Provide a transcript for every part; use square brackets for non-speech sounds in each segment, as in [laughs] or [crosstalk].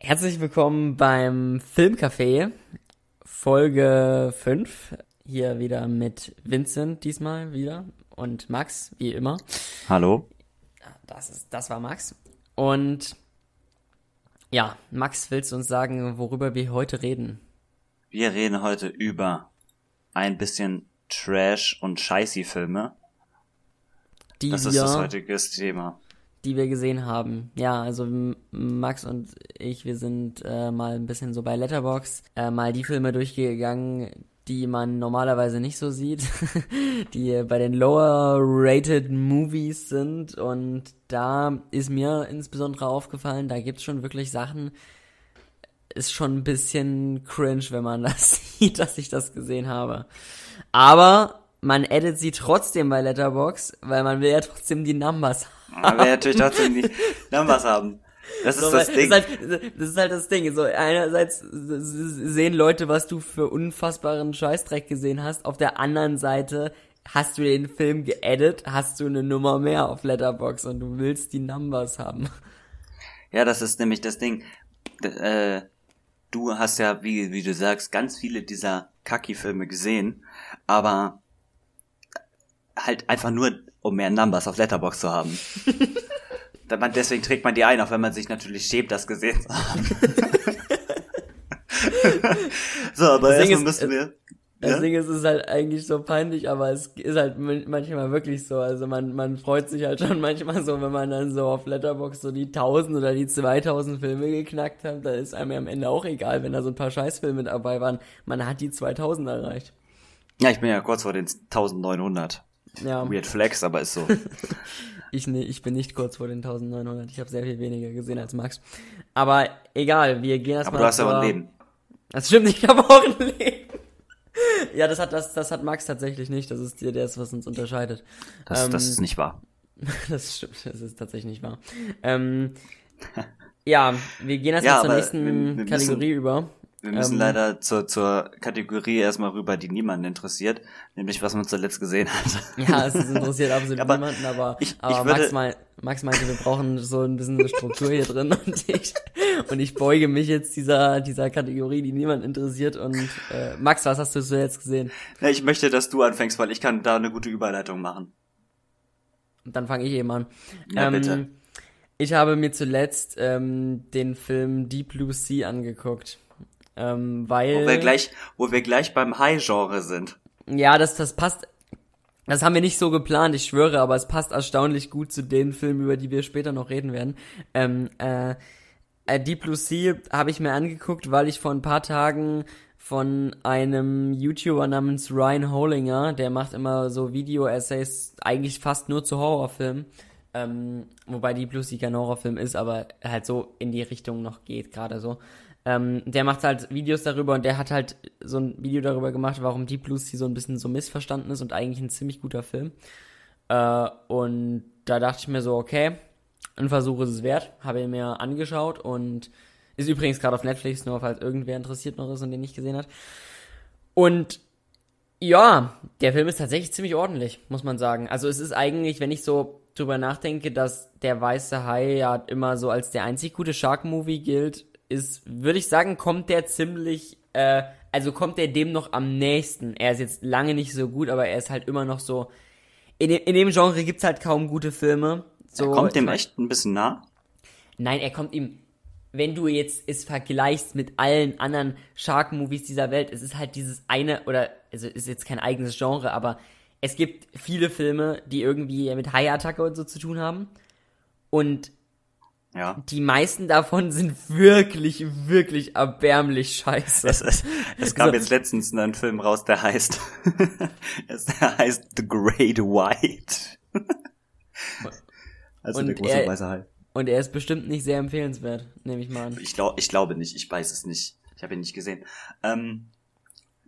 Herzlich willkommen beim Filmcafé, Folge 5. Hier wieder mit Vincent diesmal wieder und Max, wie immer. Hallo. Das, ist, das war Max. Und ja, Max, willst du uns sagen, worüber wir heute reden? Wir reden heute über ein bisschen Trash- und Scheißi-Filme. Die Das ist das heutige Thema. Die wir gesehen haben. Ja, also Max und ich, wir sind äh, mal ein bisschen so bei Letterbox äh, mal die Filme durchgegangen, die man normalerweise nicht so sieht, [laughs] die äh, bei den lower rated Movies sind und da ist mir insbesondere aufgefallen, da gibt's schon wirklich Sachen, ist schon ein bisschen cringe, wenn man [laughs] das sieht, dass ich das gesehen habe. Aber man edit sie trotzdem bei Letterbox, weil man will ja trotzdem die Numbers Aber wir natürlich trotzdem die Numbers haben. Das ist so, das Ding. Das ist, halt, das ist halt das Ding. So, einerseits sehen Leute, was du für unfassbaren Scheißdreck gesehen hast. Auf der anderen Seite hast du den Film geedit, hast du eine Nummer mehr auf Letterbox und du willst die Numbers haben. Ja, das ist nämlich das Ding. D äh, du hast ja, wie, wie du sagst, ganz viele dieser Kaki-Filme gesehen, aber halt einfach nur, um mehr Numbers auf Letterbox zu haben. [laughs] Man, deswegen trägt man die ein, auch wenn man sich natürlich schämt, das gesehen zu haben. [laughs] so, aber Das erstmal müssen wir. Das Ja? Ding ist, es ist halt eigentlich so peinlich, aber es ist halt man- manchmal wirklich so. Also man, man freut sich halt schon [laughs] manchmal so, wenn man dann so auf Letterbox so die 1000 oder die 2000 Filme geknackt hat, da ist einem ja am Ende auch egal, wenn da so ein paar Scheißfilme dabei waren. Man hat die 2000 erreicht. Ja, ich bin ja kurz vor den 1900. Ja, Weird Flex, aber ist so. [laughs] ich, ne, ich bin nicht kurz vor den 1900. Ich habe sehr viel weniger gesehen als Max. Aber egal, wir gehen erstmal. Aber du hast zur- ein Leben. Das stimmt, [laughs] ich habe auch ein Leben. Ja, das hat, das, das hat Max tatsächlich nicht. Das ist dir das, was uns unterscheidet. Das, Ähm, das ist nicht wahr. [laughs] Das stimmt, das ist tatsächlich nicht wahr. Ähm, ja, wir gehen erstmal Ja, zur aber nächsten wir- wir müssen- Kategorie über. Wir müssen ähm, leider zur, zur Kategorie erstmal rüber, die niemanden interessiert, nämlich was man zuletzt gesehen hat. Ja, es ist interessiert absolut [laughs] Aber niemanden, aber, ich- ich aber würde- Max, mein, Max meinte, wir brauchen so ein bisschen eine Struktur hier drin [laughs] und ich, und ich beuge mich jetzt dieser, dieser Kategorie, die niemand interessiert und äh, Max, was hast du zuletzt gesehen? Ja, ich möchte, dass du anfängst, weil ich kann da eine gute Überleitung machen. Und dann fange ich eben an. Ja, bitte. Ich habe mir zuletzt ähm, den Film Deep Blue Sea angeguckt. Ähm, weil. Wo wir gleich, wo wir gleich beim High-Genre sind. Ja, das, das passt. Das haben wir nicht so geplant, ich schwöre, aber es passt erstaunlich gut zu den Filmen, über die wir später noch reden werden. Ähm, äh, äh, Deep Blue Sea habe ich mir angeguckt, weil ich vor ein paar Tagen von einem YouTuber namens Ryan Holinger, der macht immer so Video-Essays, eigentlich fast nur zu Horrorfilmen, ähm, wobei Deep Blue Sea kein Horrorfilm ist, aber halt so in die Richtung noch geht, gerade so. Ähm, der macht halt Videos darüber und der hat halt so ein Video darüber gemacht, warum Deep Blue Sea so ein bisschen so missverstanden ist und eigentlich ein ziemlich guter Film. Äh, und da dachte ich mir so, okay, ein Versuch ist es wert. Habe ihn mir angeschaut und ist übrigens gerade auf Netflix, nur falls irgendwer interessiert noch ist und den nicht gesehen hat. Und ja, der Film ist tatsächlich ziemlich ordentlich, muss man sagen. Also es ist eigentlich, wenn ich so drüber nachdenke, dass der Weiße Hai ja immer so als der einzig gute Shark-Movie gilt, ist, würde ich sagen, kommt der ziemlich, äh, also kommt der dem noch am nächsten. Er ist jetzt lange nicht so gut, aber er ist halt immer noch so, in dem, in dem Genre gibt's halt kaum gute Filme. So, Kommt dem ich echt ein bisschen nah? Nein, er kommt ihm, wenn du jetzt es vergleichst mit allen anderen Shark-Movies dieser Welt, es ist halt dieses eine, oder, also ist jetzt kein eigenes Genre, aber es gibt viele Filme, die irgendwie mit Hai-Attacke und so zu tun haben. Und Ja. die meisten davon [laughs] sind wirklich, wirklich erbärmlich scheiße. Es, es, es kam So. jetzt letztens ein Film raus, der heißt, [laughs] es, der heißt The Great White. [laughs] also Und der große er- weiße Hai. Und er ist bestimmt nicht sehr empfehlenswert, nehme ich mal an. Ich, glaub, ich glaube nicht, ich weiß es nicht. Ich habe ihn nicht gesehen. Ähm,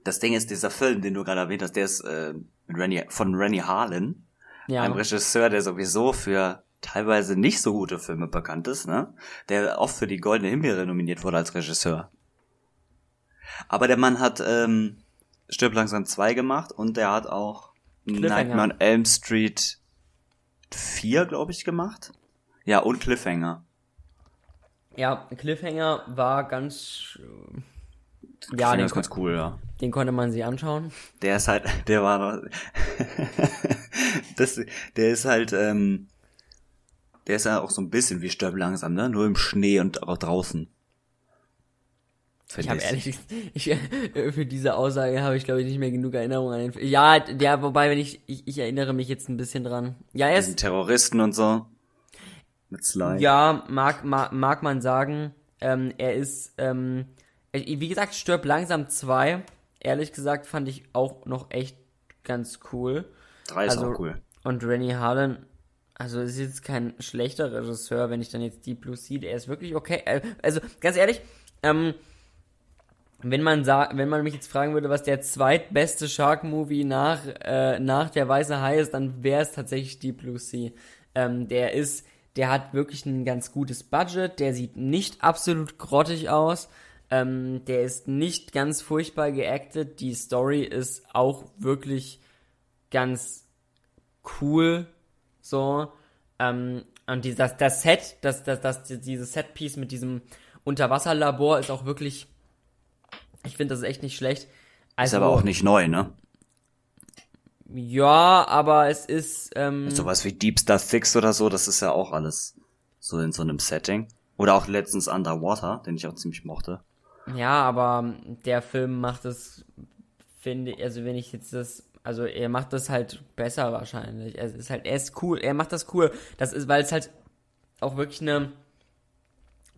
das Ding ist, dieser Film, den du gerade erwähnt hast, der ist äh, Rennie, von Rennie Harlan, Ja, einem Regisseur, der sowieso für teilweise nicht so gute Filme bekannt ist, ne? Der oft für die Goldene Himbeere nominiert wurde als Regisseur. Aber der Mann hat ähm, Stirb langsam 2 gemacht und der hat auch Cliffhanger. Nightmare on Elm Street 4, glaube ich, gemacht. Ja, und Cliffhanger. Ja, Cliffhanger war ganz. äh, Ja, ist ganz cool, ja. Den konnte man sich anschauen. Der ist halt, [laughs] der war noch, [laughs] das, der ist halt, ähm, der ist ja auch so ein bisschen wie Stirb langsam, ne? Nur im Schnee und auch draußen. Find Ich habe ehrlich gesagt, ich, [laughs] für diese Aussage habe ich glaube ich nicht mehr genug Erinnerung an den Film. Ja, der, wobei, wenn ich, ich, ich erinnere mich jetzt ein bisschen dran. Ja, er ist, Terroristen und so. Mit Sly. ja, mag, mag, mag man sagen, ähm, er ist, ähm, äh, wie gesagt, stirb langsam zwei. Ehrlich gesagt fand ich auch noch echt ganz cool. Drei ist also- auch cool. Und Rennie Harlan, also ist jetzt kein schlechter Regisseur, wenn ich dann jetzt Deep Blue Sea, er ist wirklich okay. Äh, Also ganz ehrlich, ähm, wenn man sagt, wenn man mich jetzt fragen würde, was der zweitbeste Shark Movie nach äh, nach der Weiße Hai ist, dann wäre es tatsächlich Deep Blue Sea. Ähm, der ist, der hat wirklich ein ganz gutes Budget, der sieht nicht absolut grottig aus. Ähm, der ist nicht ganz furchtbar geactet. Die Story ist auch wirklich ganz cool. So. Ähm, und die, das, das Set, das, das, das, dieses Setpiece mit diesem Unterwasserlabor ist auch wirklich. Ich finde, das ist echt nicht schlecht. Ist Also, aber auch nicht neu, ne? Ja, aber es ist. Ähm, Sowas wie Deep Star Six oder so, das ist ja auch alles so in so einem Setting. Oder auch letztens Underwater, den ich auch ziemlich mochte. Ja, aber der Film macht es, finde ich, also wenn ich jetzt das, also er macht das halt besser wahrscheinlich. Es ist halt, er ist cool, er macht das cool. Das ist, weil es halt auch wirklich eine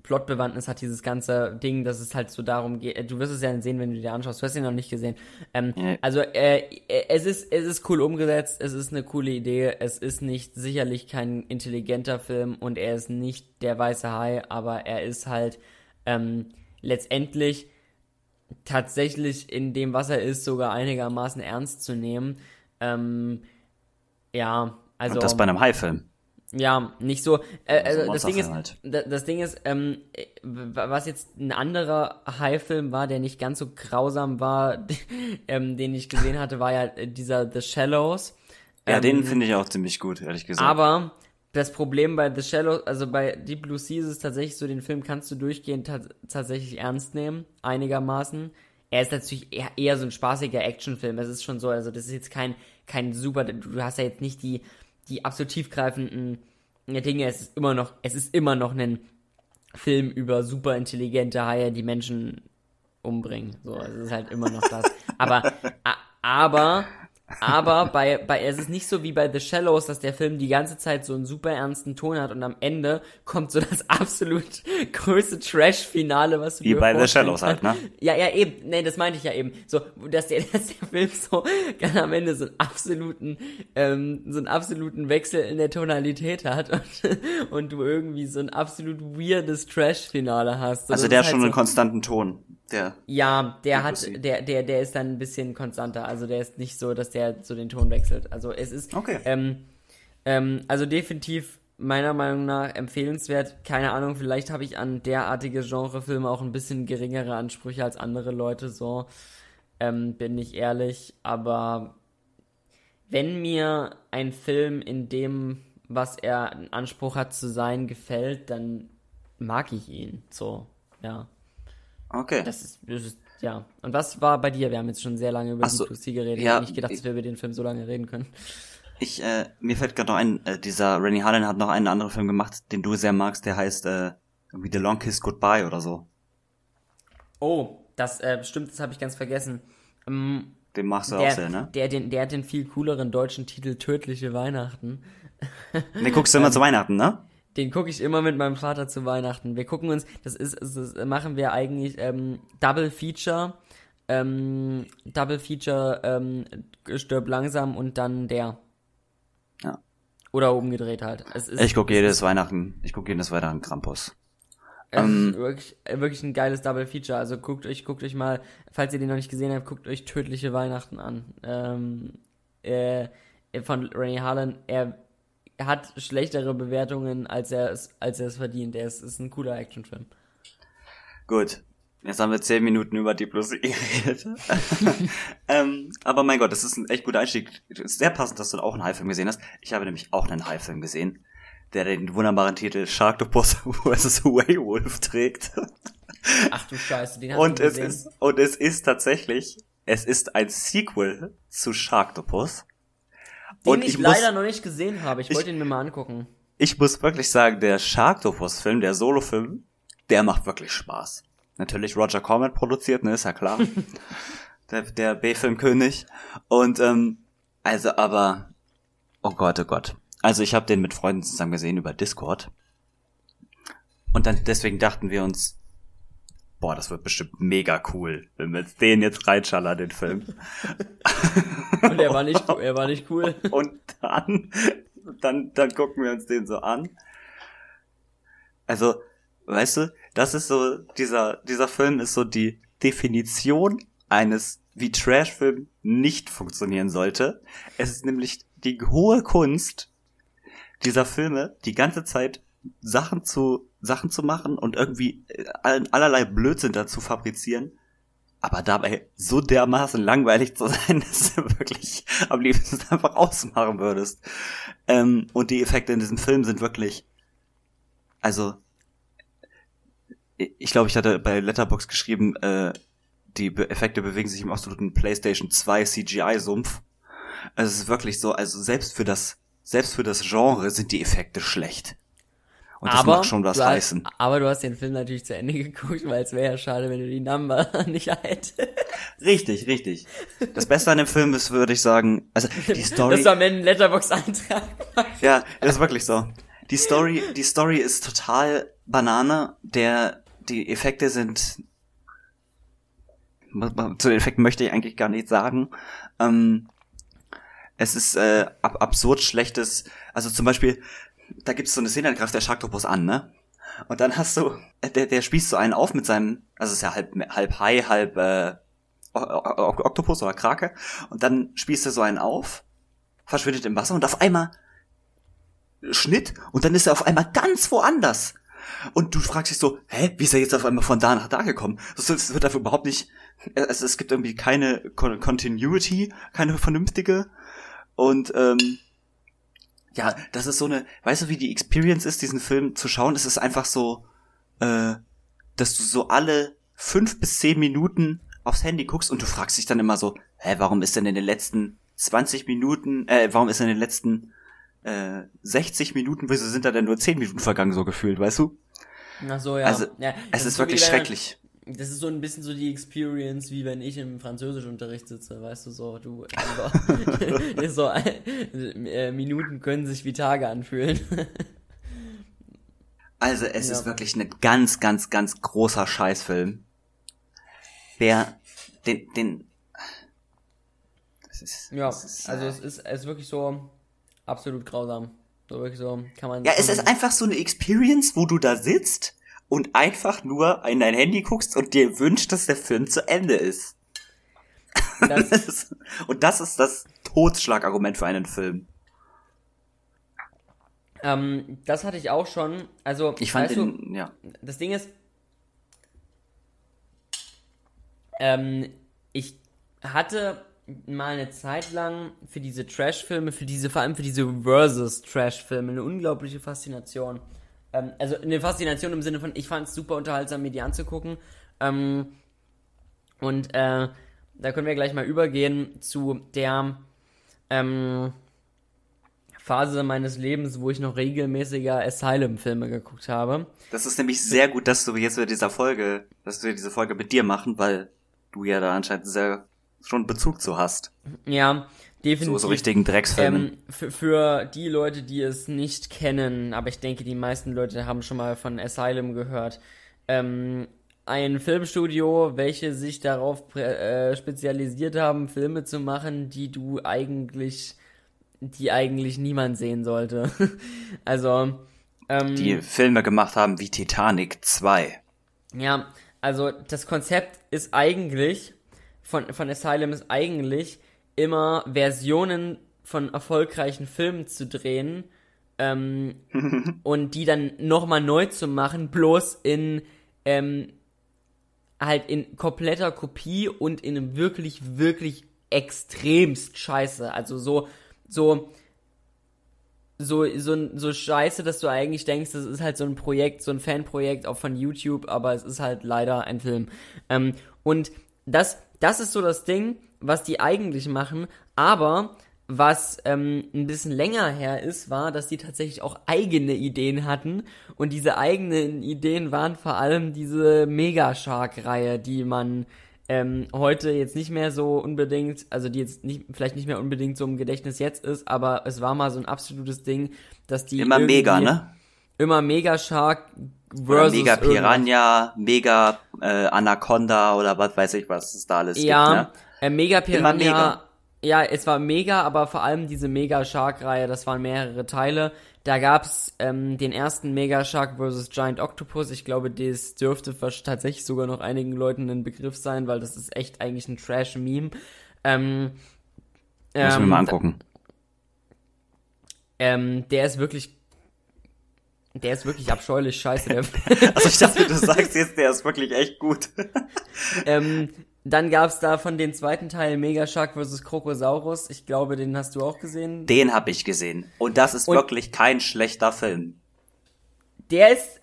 Plotbewandtnis hat, dieses ganze Ding, dass es halt so darum geht. Du wirst es ja sehen, wenn du dir anschaust. Du hast ihn noch nicht gesehen. Ähm, Ja. Also äh, es ist es ist cool umgesetzt. Es ist eine coole Idee. Es ist nicht sicherlich kein intelligenter Film und er ist nicht der weiße Hai, aber er ist halt ähm, letztendlich tatsächlich in dem, was er ist, sogar einigermaßen ernst zu nehmen. Ähm, ja, also Und das bei einem Hai-Film. ja, nicht so. Äh, Also das Ding ist, da- das Ding ist, ähm, äh, was jetzt ein anderer Hai-Film war, der nicht ganz so grausam war, [laughs] ähm, den ich gesehen hatte, war ja dieser The Shallows. Ja, Ähm, den finde ich auch ziemlich gut, ehrlich gesagt. aber das Problem bei The Shallows, also bei Deep Blue Sea ist tatsächlich so, den Film kannst du durchgehend ta tatsächlich ernst nehmen, einigermaßen. Er ist natürlich eher, eher so ein spaßiger Actionfilm. Es ist schon so, also das ist jetzt kein, kein super, du hast ja jetzt nicht die, die absolut tiefgreifenden Dinge. Es ist immer noch, es ist immer noch ein Film über super intelligente Haie, die Menschen umbringen. So, es ist halt immer noch das. Aber, aber, aber bei, bei, es ist nicht so wie bei The Shallows, dass der Film die ganze Zeit so einen super ernsten Ton hat und am Ende kommt so das absolut größte Trash-Finale, was du Wie bei The Shallows halt, ne? Ja, ja, eben. Nee, das meinte ich ja eben. So, dass der, [laughs] dass der Film so ganz am Ende so einen absoluten, ähm, so einen absoluten Wechsel in der Tonalität hat und, [laughs] und du irgendwie so ein absolut weirdes Trash-Finale hast. So, also der ist hat schon halt einen so, konstanten Ton. Der, Ja, der hat, der, der, der ist dann ein bisschen konstanter. Also der ist nicht so, dass der so den Ton wechselt. Also es ist, Okay. ähm, ähm, also definitiv meiner Meinung nach empfehlenswert. Keine Ahnung, vielleicht habe ich an derartige Genrefilme auch ein bisschen geringere Ansprüche als andere Leute, so ähm, bin ich ehrlich. Aber wenn mir ein Film in dem, was er einen Anspruch hat zu sein, gefällt, dann mag ich ihn. So, ja. Okay. Das ist, das ist, ja. Und was war bei dir? Wir haben jetzt schon sehr lange über Ach so, Deep geredet. ja, ich nicht gedacht, dass wir über den Film so lange reden können. Ich, äh, mir fällt gerade noch ein, äh, dieser Rennie Harlan hat noch einen anderen Film gemacht, den du sehr magst, der heißt, äh, irgendwie The Long Kiss Goodbye oder so. Oh, das äh, stimmt, das habe ich ganz vergessen. Ähm, Den magst du auch der, sehr, ne? der, den, der hat den viel cooleren deutschen Titel Tödliche Weihnachten. Den guckst du immer [laughs] zu Weihnachten, ne? Den gucke ich immer mit meinem Vater zu Weihnachten. Wir gucken uns, das ist, das machen wir eigentlich ähm, Double Feature, ähm, Double Feature, ähm, stirb langsam und dann der. Ja. Oder umgedreht halt. Es ist, Ich gucke jedes Weihnachten, ich gucke jedes Weihnachten Krampus. Ähm, wirklich, wirklich ein geiles Double Feature. Also guckt euch, guckt euch mal, falls ihr den noch nicht gesehen habt, guckt euch Tödliche Weihnachten an. Ähm, äh, von Rennie Harlan. Er hat schlechtere Bewertungen, als er es, als er es verdient. Er ist, ist ein cooler Actionfilm. Gut. Jetzt haben wir zehn Minuten über die Plus [laughs] geredet. [laughs] ähm, aber mein Gott, das ist ein echt guter Einstieg. Es ist sehr passend, dass du auch einen High-Film gesehen hast. Ich habe nämlich auch einen High-Film gesehen. der den wunderbaren Titel Sharktopus vs. Werewolf trägt. Ach du Scheiße, den hast Und du es gesehen. ist, und es ist tatsächlich, es ist ein Sequel zu Sharktopus. Den und ich, ich muss- leider noch nicht gesehen habe. Ich, Ich- wollte ihn mir mal angucken. Ich muss wirklich sagen, der Sharktopus-Film, der Solo-Film, der macht wirklich Spaß. Natürlich Roger Corman produziert, ne, ist ja klar. [laughs] der der B-Filmkönig. Und, ähm, also, aber, oh Gott, oh Gott. Also ich habe den mit Freunden zusammen gesehen über Discord. Und dann deswegen dachten wir uns, boah, das wird bestimmt mega cool, wenn wir jetzt den jetzt reinschallern, den Film. [laughs] Und er war nicht, er war nicht cool. [laughs] Und dann, dann, dann gucken wir uns den so an. Also, weißt du, das ist so, dieser, dieser Film ist so die Definition eines, wie Trashfilm nicht funktionieren sollte. Es ist nämlich die hohe Kunst dieser Filme, die ganze Zeit Sachen zu, Sachen zu machen und irgendwie äh, all- allerlei Blödsinn dazu fabrizieren, aber dabei so dermaßen langweilig zu [laughs] sein, dass du wirklich am liebsten einfach ausmachen würdest. Ähm, und die Effekte in diesem Film sind wirklich, also, ich glaube, ich hatte bei Letterbox geschrieben, äh, die Effekte bewegen sich im absoluten PlayStation 2 CGI-Sumpf. Also es ist wirklich so, also selbst für das, selbst für das Genre sind die Effekte schlecht. Und das aber, macht schon was hast, heißen. aber du hast den Film natürlich zu Ende [laughs] geguckt, weil es wäre ja schade, wenn du die Number [laughs] nicht hättest. Richtig, richtig. Das Beste an dem Film ist, würde ich sagen, also die [laughs] Story. Am Ende einen Letterbox-Eintrag. Ja, das ist wirklich so. Die Story, die Story ist total Banane. Der, die Effekte sind, zu den Effekten möchte ich eigentlich gar nichts sagen. Ähm, es ist äh, ab absurd schlechtes, also zum Beispiel, da gibt es so eine Szene, da greift der Sharktopus an, ne? Und dann hast du, der, der spießt so einen auf mit seinem, also ist ja halb, halb Hai, halb äh, Oktopus oder Krake. Und dann spießt er so einen auf, verschwindet im Wasser und auf einmal Schnitt und dann ist er auf einmal ganz woanders. Und du fragst dich so, hä, wie ist er jetzt auf einmal von da nach da gekommen? Das, wird dafür überhaupt nicht, es, es gibt irgendwie keine Con Continuity, keine vernünftige. Und ähm, ja, das ist so eine, weißt du, wie die Experience ist, diesen Film zu schauen? Es ist einfach so, äh, dass du so alle fünf bis zehn Minuten aufs Handy guckst und du fragst dich dann immer so, hä, warum ist denn in den letzten 20 Minuten, äh, warum ist in den letzten äh, 60 Minuten, wieso sind da denn nur 10 Minuten vergangen, so gefühlt, weißt du? Ach so, ja. Also, ja, Es ist wirklich schrecklich. Das ist so ein bisschen so die Experience, wie wenn ich im Französischunterricht sitze, weißt du, so, du, [laughs] [laughs] so, äh, Minuten können sich wie Tage anfühlen. [laughs] Also es Ja. ist wirklich ein ganz, ganz, ganz großer Scheißfilm. Der, den, den, das ist, ja, das ist, also äh, es ist, es ist wirklich so absolut grausam. So wirklich so, kann man. Ja, es ist einfach so eine Experience, wo du da sitzt und einfach nur in dein Handy guckst und dir wünscht, dass der Film zu Ende ist. Das, [laughs] Das ist- und das ist das Totschlagargument für einen Film. ähm, das hatte ich auch schon. Also, Ich fand weißt du, den, ja. das Ding ist, ähm, ich hatte mal eine Zeit lang für diese Trash-Filme, für diese, vor allem für diese Versus-Trash-Filme, eine unglaubliche Faszination. Ähm, also eine Faszination im Sinne von, ich fand es super unterhaltsam, mir die anzugucken. Ähm, und äh, da können wir gleich mal übergehen zu der ähm, Phase meines Lebens, wo ich noch regelmäßiger Asylum-Filme geguckt habe. Das ist nämlich sehr gut, dass du jetzt mit dieser Folge, dass wir diese Folge mit dir machen, weil du ja da anscheinend sehr schon Bezug zu hast. Ja, definitiv. So, so richtigen Drecksfilmen. Ähm, für, für die Leute, die es nicht kennen, aber ich denke, die meisten Leute haben schon mal von Asylum gehört. Ähm, ein Filmstudio, welche sich darauf äh, spezialisiert haben, Filme zu machen, die du eigentlich, die eigentlich niemand sehen sollte. [laughs] also, ähm, die Filme gemacht haben wie Titanic 2. ja, also das Konzept ist eigentlich, von, von Asylum ist eigentlich, immer Versionen von erfolgreichen Filmen zu drehen ähm, [laughs] und die dann nochmal neu zu machen, bloß in ähm, halt in kompletter Kopie und in einem wirklich, wirklich extremst scheiße. Also so, so so, so, so scheiße, dass du eigentlich denkst, das ist halt so ein Projekt, so ein Fanprojekt auch von YouTube, aber es ist halt leider ein Film. Ähm, und das, das ist so das Ding, was die eigentlich machen, aber was ähm, ein bisschen länger her ist, war, dass die tatsächlich auch eigene Ideen hatten. Und diese eigenen Ideen waren vor allem diese Mega Shark-Reihe, die man ähm, heute jetzt nicht mehr so unbedingt, also die jetzt nicht, vielleicht nicht mehr unbedingt so im Gedächtnis jetzt ist, aber es war mal so ein absolutes Ding, dass die. Immer mega, ne? Immer Mega Shark versus. Oder mega Piranha, Mega äh, Anaconda oder was weiß ich, was es da alles ja, gibt, ne? Äh, Mega Piranha. Mega. Ja, es war mega, aber vor allem diese Mega Shark-Reihe, das waren mehrere Teile. Da gab's ähm, den ersten Mega Shark vs. Giant Octopus. Ich glaube, das dürfte tatsächlich sogar noch einigen Leuten ein Begriff sein, weil das ist echt eigentlich ein Trash-Meme. Ähm, Muss ähm, mir mal angucken. Ähm, der ist wirklich der ist wirklich abscheulich scheiße. Der [laughs] also ich dachte, du [laughs] sagst jetzt, der ist wirklich echt gut. ähm, dann gab's da von den zweiten Teil Mega Shark vs. Krokosaurus. Ich glaube, den hast du auch gesehen. Den habe ich gesehen. Und das ist Und wirklich kein schlechter Film. Der ist,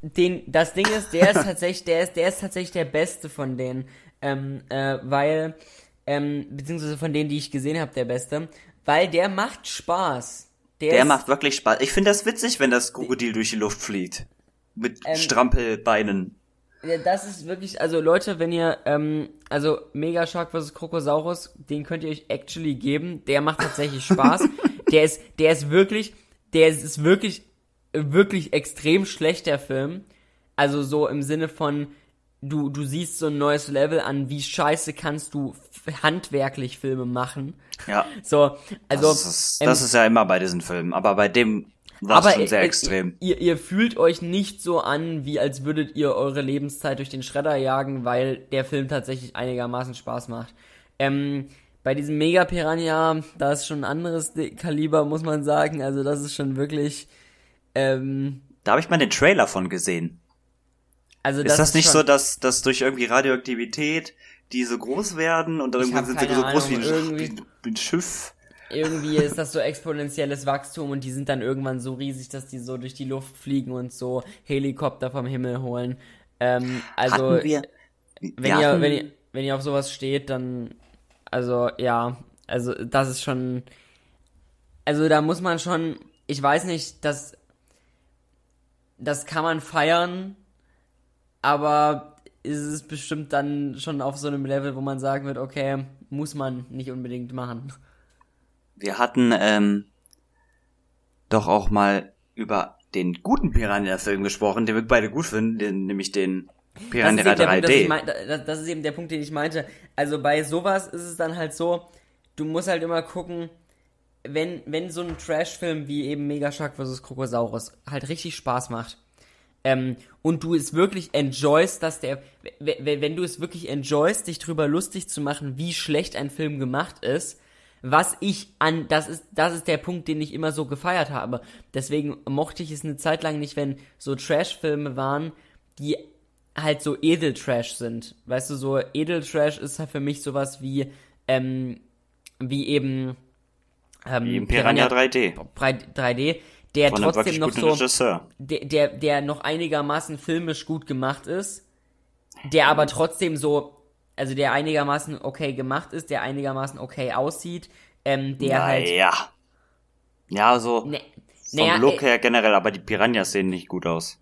den, das Ding ist, der ist [laughs] tatsächlich, der ist, der ist tatsächlich der beste von denen. Ähm, äh, weil, ähm, beziehungsweise von denen, die ich gesehen habe, der beste. Weil der macht Spaß. Der, der macht wirklich Spaß. Ich finde das witzig, wenn das Krokodil durch die Luft fliegt. Mit ähm, Strampelbeinen. Ja, das ist wirklich, also Leute, wenn ihr, ähm, also Mega Shark vs. Krokosaurus, den könnt ihr euch actually geben. Der macht tatsächlich Spaß. [laughs] der ist, der ist wirklich, der ist, ist wirklich, wirklich extrem schlecht, der Film. Also so im Sinne von, du, du siehst so ein neues Level an, wie scheiße kannst du handwerklich Filme machen. Ja. So, also. Das ist, das ähm, ist ja immer bei diesen Filmen, aber bei dem war es schon sehr extrem. Ihr, ihr fühlt euch nicht so an, wie als würdet ihr eure Lebenszeit durch den Schredder jagen, weil der Film tatsächlich einigermaßen Spaß macht. Ähm, bei diesem Mega Piranha, da ist schon ein anderes Kaliber, muss man sagen. Also das ist schon wirklich. Ähm, da habe ich mal den Trailer von gesehen. Also das ist das ist nicht so, dass, dass durch irgendwie Radioaktivität die so groß werden und dann irgendwann sind sie so groß wie ein, wie ein Schiff? Irgendwie ist das so exponentielles Wachstum und die sind dann irgendwann so riesig, dass die so durch die Luft fliegen und so Helikopter vom Himmel holen. Ähm, also, wenn, ihr, wenn, ihr, wenn ihr auf sowas steht, dann, also ja, also das ist schon, also da muss man schon, ich weiß nicht, das, das kann man feiern, aber ist es bestimmt dann schon auf so einem Level, wo man sagen wird, okay, muss man nicht unbedingt machen. Wir hatten ähm, doch auch mal über den guten Piranha-Film gesprochen, den wir beide gut finden, den, nämlich den Piranha 3D. Punkt, das, das ist eben der Punkt, den ich meinte. Also bei sowas ist es dann halt so, du musst halt immer gucken, wenn, wenn so ein Trash-Film wie eben Mega Shark vs. Krokosaurus halt richtig Spaß macht, ähm, und du es wirklich enjoyst, dass der, wenn du es wirklich enjoyst, dich drüber lustig zu machen, wie schlecht ein Film gemacht ist, was ich an, das ist, das ist der Punkt, den ich immer so gefeiert habe. Deswegen mochte ich es eine Zeit lang nicht, wenn so Trash-Filme waren, die halt so Edeltrash sind. Weißt du, so Edeltrash ist halt für mich sowas wie, ähm, wie eben, ähm, wie Piranha, Piranha 3D. 3D, der Von trotzdem noch so, der, der, der noch einigermaßen filmisch gut gemacht ist, der aber trotzdem so also der einigermaßen okay gemacht ist, der einigermaßen okay aussieht, ähm, der naja. halt. Ja. Ja, so. Ne, vom naja, Look äh, her generell, aber die Piranhas sehen nicht gut aus.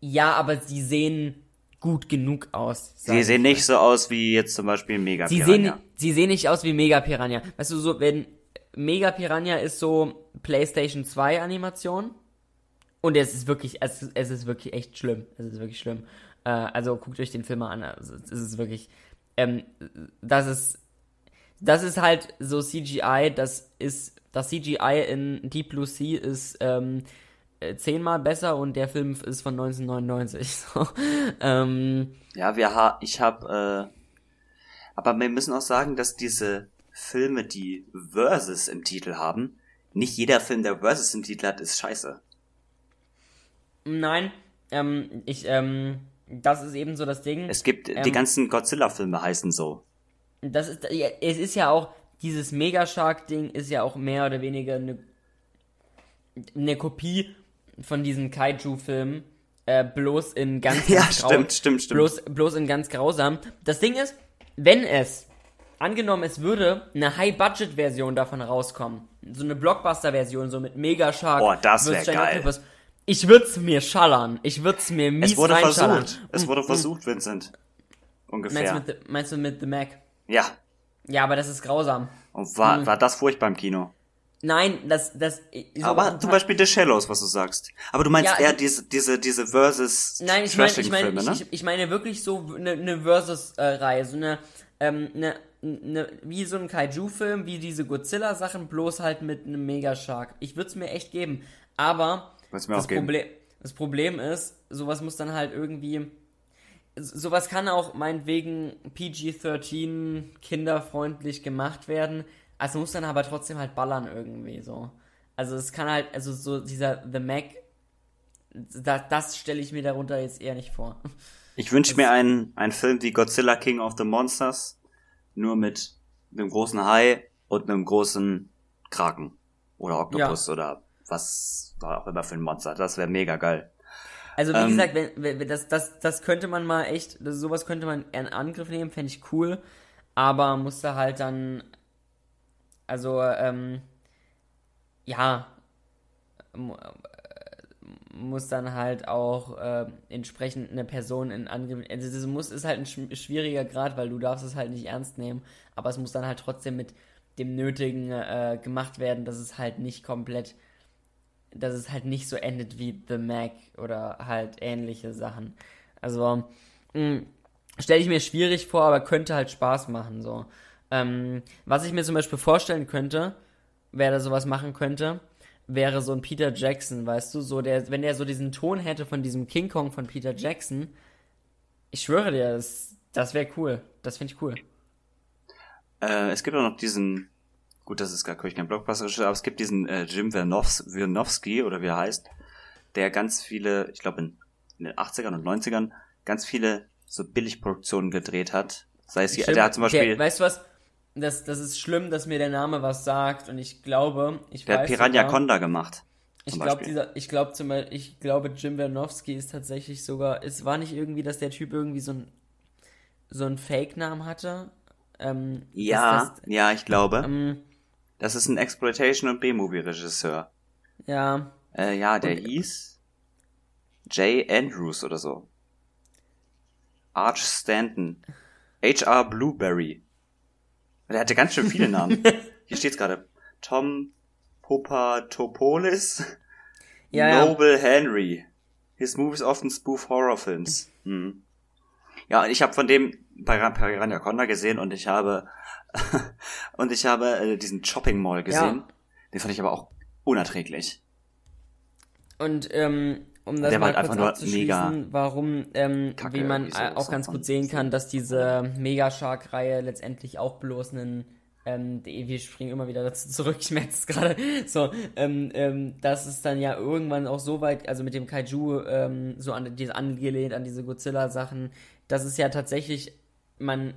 Ja, aber sie sehen gut genug aus. Sie sehen nicht so aus wie jetzt zum Beispiel Mega sie Piranha. Sehen, sie sehen nicht aus wie Mega Piranha. Weißt du, so, wenn Mega Piranha ist so PlayStation 2 Animation. Und es ist wirklich, es ist, es ist wirklich echt schlimm. Es ist wirklich schlimm. Äh, also guckt euch den Film mal an. Also, es ist wirklich, ähm, das ist, das ist halt so CGI, das ist, das CGI in Deep Blue Sea ist, ähm, äh, zehnmal besser und der Film ist von 1999. [laughs] So. ähm, ja, wir ha ich habe, äh, aber wir müssen auch sagen, dass diese Filme, die Versus im Titel haben, nicht jeder Film, der Versus im Titel hat, ist scheiße. Nein, ähm, ich, ähm, das ist eben so das Ding. Es gibt, ähm, die ganzen Godzilla-Filme heißen so. Das ist, es ist ja auch, dieses Mega Shark-Ding ist ja auch mehr oder weniger eine, eine Kopie von diesen Kaiju-Filmen, äh, bloß in ganz, [laughs] Ja, ganz stimmt, stimmt, stimmt. Bloß, bloß in ganz grausam. Das Ding ist, wenn es, angenommen es würde, eine High-Budget-Version davon rauskommen, so eine Blockbuster-Version, so mit Mega-Shark, Boah, das wär Würstchen, geil. Octopus, ich würd's mir schallern. Ich würd's mir mies Es wurde versucht. Es wurde versucht, Vincent. Meinst du, Ungefähr. mit, meinst du mit The Mac? Ja. Ja, aber das ist grausam. Und war, war das furchtbar im Kino. Nein, das, das, so Aber zum Beispiel The Shallows, was du sagst. Aber du meinst Ja, eher diese, diese, diese versus Nein, ich meine, ich meine, Trashing-Filme, ich, ne? ich, ich meine wirklich so eine, eine Versus-Reihe, so eine, ähm, eine, eine, wie so ein Kaiju-Film, wie diese Godzilla-Sachen, bloß halt mit einem Mega-Shark. Ich würde es mir echt geben, aber Würd's mir das auch geben. Problem, das Problem ist, sowas muss dann halt irgendwie, so- sowas kann auch meinetwegen PG-13 kinderfreundlich gemacht werden, also muss dann aber trotzdem halt ballern irgendwie so. Also es kann halt, also so dieser The Mac, da, das stelle ich mir darunter jetzt eher nicht vor. Ich wünsche mir einen, einen Film wie Godzilla King of the Monsters, nur mit einem großen Hai und einem großen Kraken. Oder Oktopus oder was war auch immer für ein Monster. Das wäre mega geil. Also wie Ähm, gesagt, wenn, wenn, das, das, das könnte man mal echt, das, sowas könnte man in Angriff nehmen, fände ich cool, aber musste halt dann, also, ähm, ja, äh, muss dann halt auch äh, entsprechend eine Person in Angriff, also das muss, ist halt ein sch- schwieriger Grad, weil du darfst es halt nicht ernst nehmen, aber es muss dann halt trotzdem mit dem Nötigen äh, gemacht werden, dass es halt nicht komplett dass es halt nicht so endet wie The Mac oder halt ähnliche Sachen. Also, stelle ich mir schwierig vor, aber könnte halt Spaß machen, so. Ähm, was ich mir zum Beispiel vorstellen könnte, wer da sowas machen könnte, wäre so ein Peter Jackson, weißt du, so der, wenn der so diesen Ton hätte von diesem King Kong von Peter Jackson, ich schwöre dir, das, das wäre cool. Das finde ich cool. Äh, es gibt auch noch diesen, gut, das ist gar kein Blockbuster, aber es gibt diesen äh, Jim Wernows- Wiernowski, oder wie er heißt, der ganz viele, ich glaube in, in den 80ern und 90ern, ganz viele so Billigproduktionen gedreht hat. Sei es hier, Stimmt, der hat zum Beispiel, Der, weißt du was? Das, das ist schlimm, dass mir der Name was sagt und ich glaube, ich der hat weiß Piranha sogar, Conda gemacht. Ich glaube, dieser, ich glaube zum Beispiel, ich glaube, Jim Wernowski ist tatsächlich sogar, es war nicht irgendwie, dass der Typ irgendwie so ein, so ein Fake-Namen hatte. Ähm, Ja, das, ja, ich glaube. ähm, das ist ein Exploitation- und B-Movie-Regisseur. ja, Äh, ja, der Und- hieß Jay Andrews oder so. Arch Stanton. H.R. Blueberry. Der hatte ganz schön viele Namen. [laughs] Hier steht's gerade. Tom Popatopoulos. [laughs] Ja, ja. Noble Henry. His movies often spoof horror films. Hm. Ja, ich habe von dem Pir- Piranha Conda gesehen und ich habe [laughs] und ich habe äh, diesen Shopping Mall gesehen. Ja. Den fand ich aber auch unerträglich. und ähm, um das Der war mal halt kurz einfach nur mega warum, ähm, kacke wie man so auch ganz gut sehen kann, dass diese Mega Shark-Reihe letztendlich auch bloß einen ähm, wir springen immer wieder dazu zurück, [laughs] ich merke es gerade, so, ähm, ähm, dass es dann ja irgendwann auch so weit, also mit dem Kaiju, ähm, so an angelehnt an diese Godzilla-Sachen, dass es ja tatsächlich, man,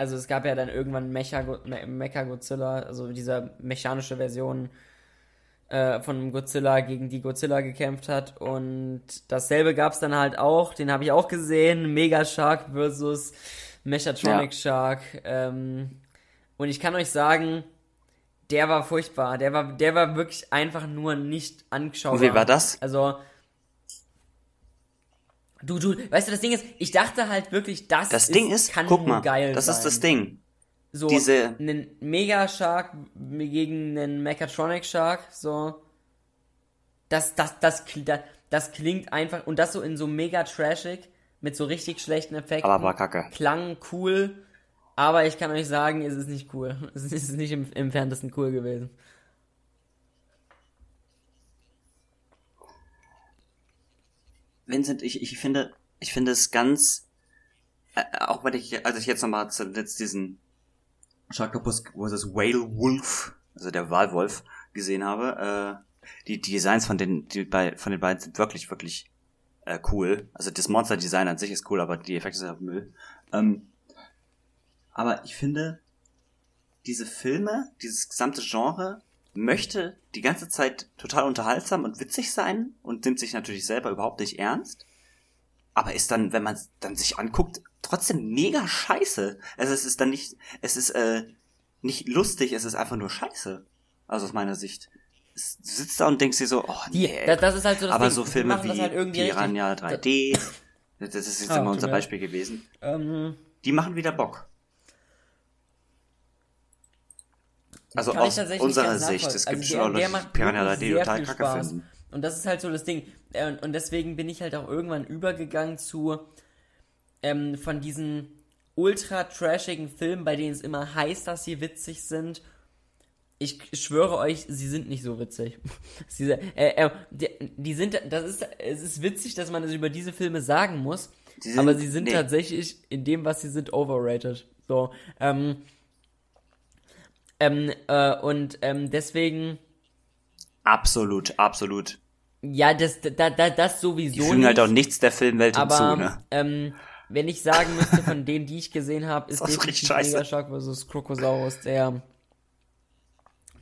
also es gab ja dann irgendwann Mecha, Me- Mecha Godzilla, also diese mechanische Version äh, von Godzilla gegen die Godzilla gekämpft hat und dasselbe gab es dann halt auch, den habe ich auch gesehen, Mega Shark versus Mechatronic Shark, ähm, und ich kann euch sagen, der war furchtbar. Der war, der war wirklich einfach nur nicht anschaubar. Wie war das? Also, du, du, weißt du, das Ding ist, ich dachte halt wirklich, das, Das ist, Ding ist, kann guck mal, geil das sein. ist das Ding. So, diese- einen Mega Shark gegen einen Mechatronic Shark, so. Das, das, das, das, das klingt einfach, und das so in so mega trashig, mit so richtig schlechten Effekten. Aber war kacke. Klang cool, aber ich kann euch sagen, es ist nicht cool. [laughs] Es ist nicht im, im Entferntesten cool gewesen. Vincent, ich, ich finde, ich finde es ganz, äh, auch wenn ich, als ich jetzt nochmal zuletzt diesen Sharktopus vs. Whale Wolf, also der Walwolf, gesehen habe, äh, die, die Designs von den, die bei, von den beiden sind wirklich, wirklich äh, cool. Also das Monster-Design an sich ist cool, aber die Effekte sind halt Müll. Ähm, aber ich finde, diese Filme, dieses gesamte Genre, möchte die ganze Zeit total unterhaltsam und witzig sein und nimmt sich natürlich selber überhaupt nicht ernst. Aber ist dann, wenn man dann sich anguckt, trotzdem mega scheiße. Also es ist dann nicht, es ist äh, nicht lustig, es ist einfach nur scheiße. Also aus meiner Sicht. Es sitzt da und denkst dir so, oh Die, nee. das, das ist halt so das aber Ding. so Filme wie halt irgendwie richtig. Piranha 3D, das ist jetzt Ah, immer unser. Beispiel gewesen. Ähm, Die machen wieder Bock. Also aus unserer Sicht, es also gibt der- schon der Leute, macht die Piranha wirklich 3D sehr total kacke Spaß. finden. Und das ist halt so das Ding. Äh, Und, deswegen bin ich halt auch irgendwann übergegangen zu ähm, von diesen ultra trashigen Filmen, bei denen es immer heißt, dass sie witzig sind. Ich schwöre euch, sie sind nicht so witzig. [laughs] sie, äh, äh, die, die sind, das ist, es ist witzig, dass man es über diese Filme sagen muss, Sie sind- aber sie sind nee. tatsächlich in dem, was sie sind, overrated. So, ähm, ähm, äh, und ähm, deswegen, Absolut, absolut. ja, das, da, da, das sowieso Die fügen nicht, halt auch nichts der Filmwelt aber hinzu, ne? ähm, wenn ich sagen müsste, von denen, die ich gesehen habe, [laughs] ist Das ist definitiv. Megashark vs. Krokosaurus der,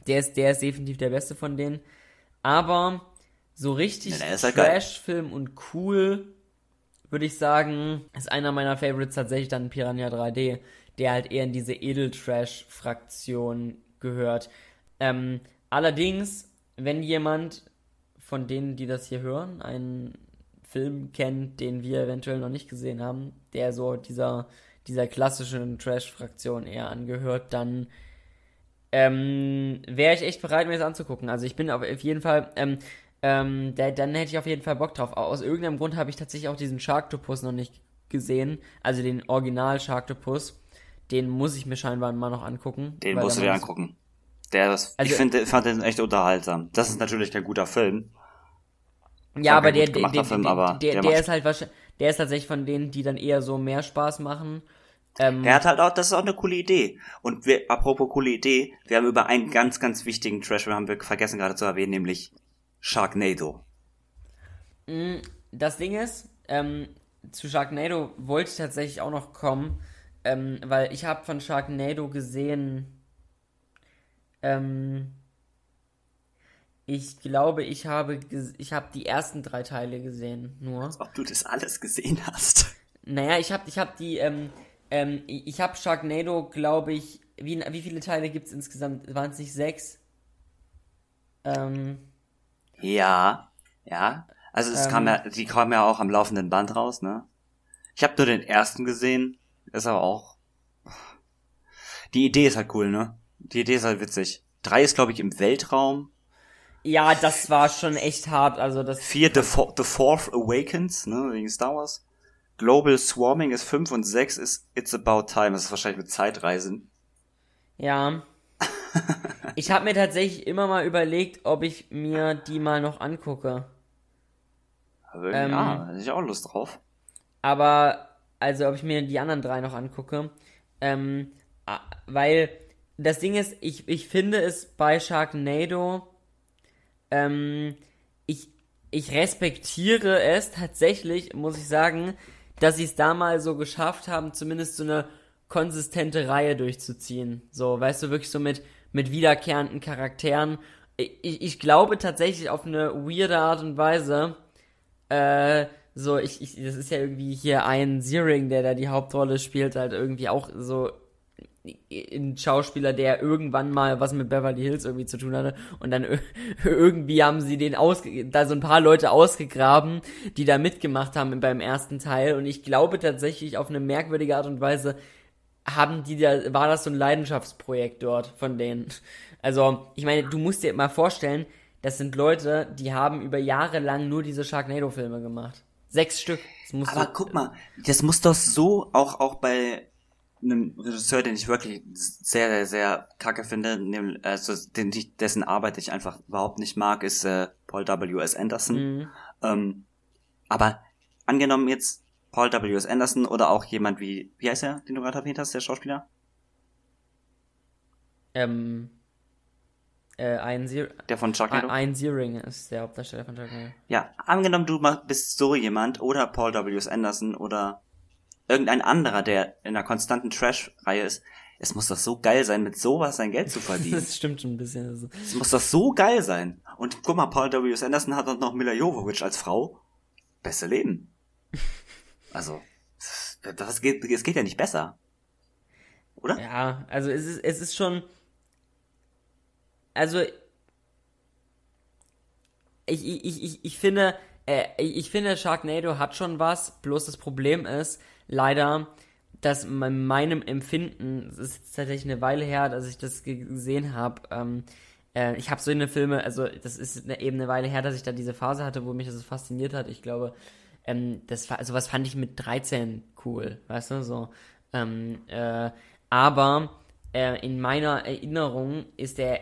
der ist, der ist definitiv der beste von denen. Aber so richtig Ja, halt. Trash-Film und cool, würde ich sagen, ist einer meiner Favorites tatsächlich dann Piranha 3D, der halt eher in diese Edel-Trash-Fraktion gehört. Ähm, allerdings, wenn jemand von denen, die das hier hören, einen Film kennt, den wir eventuell noch nicht gesehen haben, der so dieser, dieser klassischen Trash-Fraktion eher angehört, dann ähm, wäre ich echt bereit, mir das anzugucken. Also ich bin auf jeden Fall, ähm, ähm, da, dann hätte ich auf jeden Fall Bock drauf. Aus irgendeinem Grund habe ich tatsächlich auch diesen Sharktopus noch nicht gesehen, also den Original Sharktopus. Den muss ich mir scheinbar mal noch angucken. Den musst du dir angucken. Der ist, Also- ich finde, fand den echt unterhaltsam. Das ist natürlich kein guter Film. Ja, aber der, der, der, Film, aber der, der der ist halt wahrscheinlich, der ist tatsächlich von denen, die dann eher so mehr Spaß machen. Ähm, Er hat halt auch, das ist auch eine coole Idee. Und wir, apropos coole Idee, wir haben über einen ganz, ganz wichtigen Trash-Film haben wir vergessen gerade zu erwähnen, nämlich Sharknado. Das Ding ist, ähm, zu Sharknado wollte ich tatsächlich auch noch kommen, ähm, weil ich habe von Sharknado gesehen, ähm, ich glaube, ich habe, ich habe die ersten drei Teile gesehen, nur. Ob du das alles gesehen hast. Naja, ich habe, ich habe die, ähm, ähm, ich habe Sharknado, glaube ich, wie, wie viele Teile gibt's insgesamt? Waren es nicht sechs? Ähm, Ja, ja. Also es Ähm. kam ja, die kamen ja auch am laufenden Band raus, ne? Ich habe nur den ersten gesehen, ist aber auch. Die Idee ist halt cool, ne? Die Idee ist halt witzig. Drei ist, glaube ich, im Weltraum. ja, das war schon echt hart, also das, Vier, The, Fo The Fourth Awakens, ne? Wegen Star Wars. Global Swarming ist fünf und sechs ist It's About Time. Das ist wahrscheinlich mit Zeitreisen. Ja. [laughs] Ich habe mir tatsächlich immer mal überlegt, ob ich mir die mal noch angucke. Aber Ähm. ja, hätte ich auch Lust drauf. Aber, also ob ich mir die anderen drei noch angucke. Ähm, weil das Ding ist, ich, ich finde es bei Sharknado, ähm, ich, ich respektiere es tatsächlich, muss ich sagen, dass sie es da mal so geschafft haben, zumindest so eine konsistente Reihe durchzuziehen. So, weißt du, wirklich so mit, mit wiederkehrenden Charakteren. Ich, ich glaube tatsächlich auf eine weirde Art und Weise, äh, so, ich, ich, das ist ja irgendwie hier ein Searing, der da die Hauptrolle spielt, halt irgendwie auch so ein Schauspieler, der irgendwann mal was mit Beverly Hills irgendwie zu tun hatte und dann ir- [laughs] irgendwie haben sie den ausge da so ein paar Leute ausgegraben, die da mitgemacht haben beim ersten Teil und ich glaube tatsächlich auf eine merkwürdige Art und Weise haben die da war das so ein Leidenschaftsprojekt dort von denen. Also, ich meine, du musst dir mal vorstellen, das sind Leute, die haben über Jahre lang nur diese Sharknado Filme gemacht. Sechs Stück. Das musst Aber du, guck mal, das muss doch so auch, auch bei einem Regisseur, den ich wirklich sehr, sehr, sehr kacke finde, nämlich, also den, dessen Arbeit ich einfach überhaupt nicht mag, ist äh, Paul W.S. Anderson. Mhm. Ähm, aber angenommen jetzt Paul W.S. Anderson oder auch jemand wie, wie heißt er, den du gerade erwähnt hast, der Schauspieler? ähm, äh, ein, Sear Der von Sharknado? ein Searing ist der Hauptdarsteller von Sharknado. Ja, angenommen du bist so jemand oder Paul W.S. Anderson oder irgendein anderer, der in einer konstanten Trash-Reihe ist. es muss doch so geil sein, mit sowas sein Geld zu [laughs] verdienen. Das stimmt schon ein bisschen. Also. Es muss doch so geil sein. Und guck mal, Paul W. S. Anderson hat doch noch Mila Jovovich als Frau. Beste Leben. [laughs] Also, das geht, es geht ja nicht besser. Oder? Ja, also es ist, es ist schon. Also. Ich, ich, ich, ich finde, äh, ich finde, Sharknado hat schon was, bloß das Problem ist, leider, dass in meinem Empfinden, es ist tatsächlich eine Weile her, dass ich das gesehen habe, ähm, äh, ich habe so eine Filme, also das ist eine, eben eine Weile her, dass ich da diese Phase hatte, wo mich das fasziniert hat. Ich glaube, ähm, das war, also fand ich mit 13 cool, weißt du, so. Ähm, äh, aber äh, in meiner Erinnerung ist der,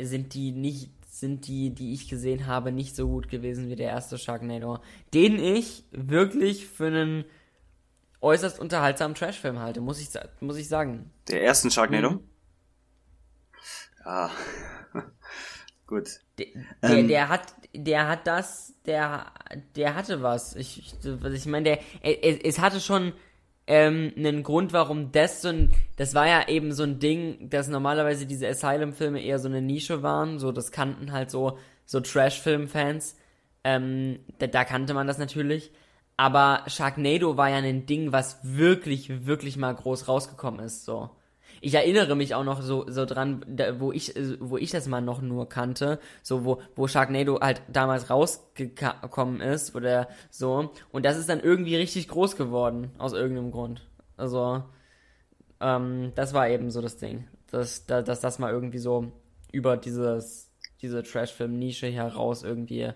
sind die nicht sind die, die ich gesehen habe, nicht so gut gewesen wie der erste Sharknado, den ich wirklich für einen äußerst unterhaltsamen Trashfilm halte, muss ich, muss ich sagen. Der ersten Sharknado? Mhm. Ja, [laughs] gut. Der, der, ähm. der, hat, der hat das, der, der hatte was. Ich, ich, ich meine, der, es, es hatte schon ähm, einen Grund, warum das so ein, das war ja eben so ein Ding, dass normalerweise diese Asylum-Filme eher so eine Nische waren, so das kannten halt so, so Trash-Film-Fans, ähm, da, da kannte man das natürlich, aber Sharknado war ja ein Ding, was wirklich, wirklich mal groß rausgekommen ist, so ich erinnere mich auch noch so, so dran, da, wo ich, wo ich das mal noch nur kannte, so wo, wo Sharknado halt damals rausgekommen ist oder so. Und das ist dann irgendwie richtig groß geworden, aus irgendeinem Grund. Also, ähm, das war eben so das Ding. Dass, dass, dass das mal irgendwie so über dieses, diese Trash-Film-Nische heraus irgendwie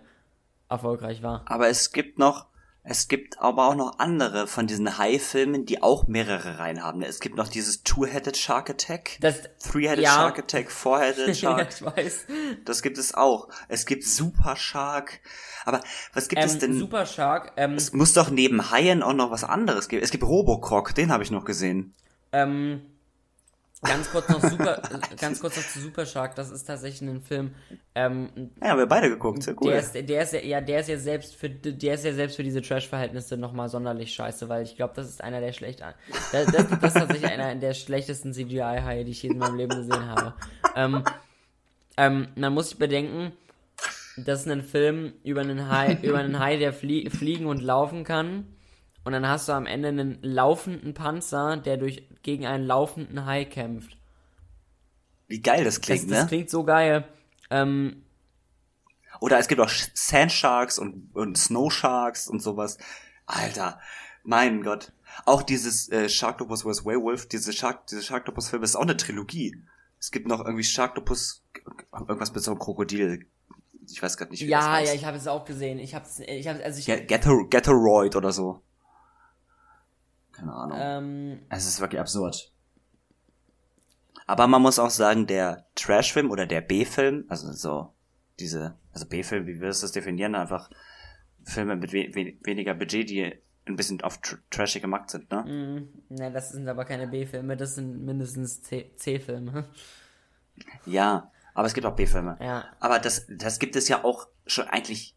erfolgreich war. Aber es gibt noch es gibt aber auch noch andere von diesen High-Filmen, die auch mehrere Reihen haben. Es gibt noch dieses Two-Headed Shark Attack, Three-Headed ja. Shark Attack, Four-Headed [laughs] Shark. ja, ich weiß. Das gibt es auch. Es gibt Super Shark. Aber was gibt ähm, es denn? Super Shark. Ähm, es muss doch neben Haien auch noch was anderes geben. Es gibt Robocroc, den habe ich noch gesehen. Ähm, Ganz kurz noch Super, ganz kurz noch zu Super Shark, das ist tatsächlich ein Film. Ähm, ja, wir beide geguckt, sehr cool. Der ist, der ist ja, der ist ja selbst für, der ist ja selbst für diese Trash-Verhältnisse nochmal sonderlich scheiße, weil ich glaube, das ist einer der schlecht, das, das, das, ist tatsächlich einer der schlechtesten CGI-Haie, die ich je in meinem Leben gesehen habe. Ähm, ähm, man muss sich bedenken, das ist ein Film über einen Hai, über einen Hai, der flie fliegen und laufen kann und dann hast du am Ende einen laufenden Panzer, der durch gegen einen laufenden Hai kämpft. Wie geil das klingt, das, ne? Das klingt so geil. Ähm, Oder es gibt auch Sand Sharks und, und Snow Sharks und sowas. Alter, mein Gott. Auch dieses äh, Sharktopus vs. Werewolf, diese Shark, diese Sharktopus-Filme ist auch eine Trilogie. Es gibt noch irgendwie Sharktopus, irgendwas mit so einem Krokodil. Ich weiß gerade nicht, wie ja, das heißt. Ja, ja, ich habe es auch gesehen. Ich habe ich habe also ich Ghetto, Ghetto oder so. Keine Ahnung. Ähm, es ist wirklich absurd. Aber man muss auch sagen, der Trash-Film oder der B-Film, also so diese, also B-Film, wie würdest du das definieren? Einfach Filme mit we we weniger Budget, die ein bisschen auf tr trashig gemacht sind, ne? Mm, ne, das sind aber keine B-Filme, das sind mindestens C-Filme. Ja, aber es gibt auch B-Filme. Ja. Aber das, das gibt es ja auch schon eigentlich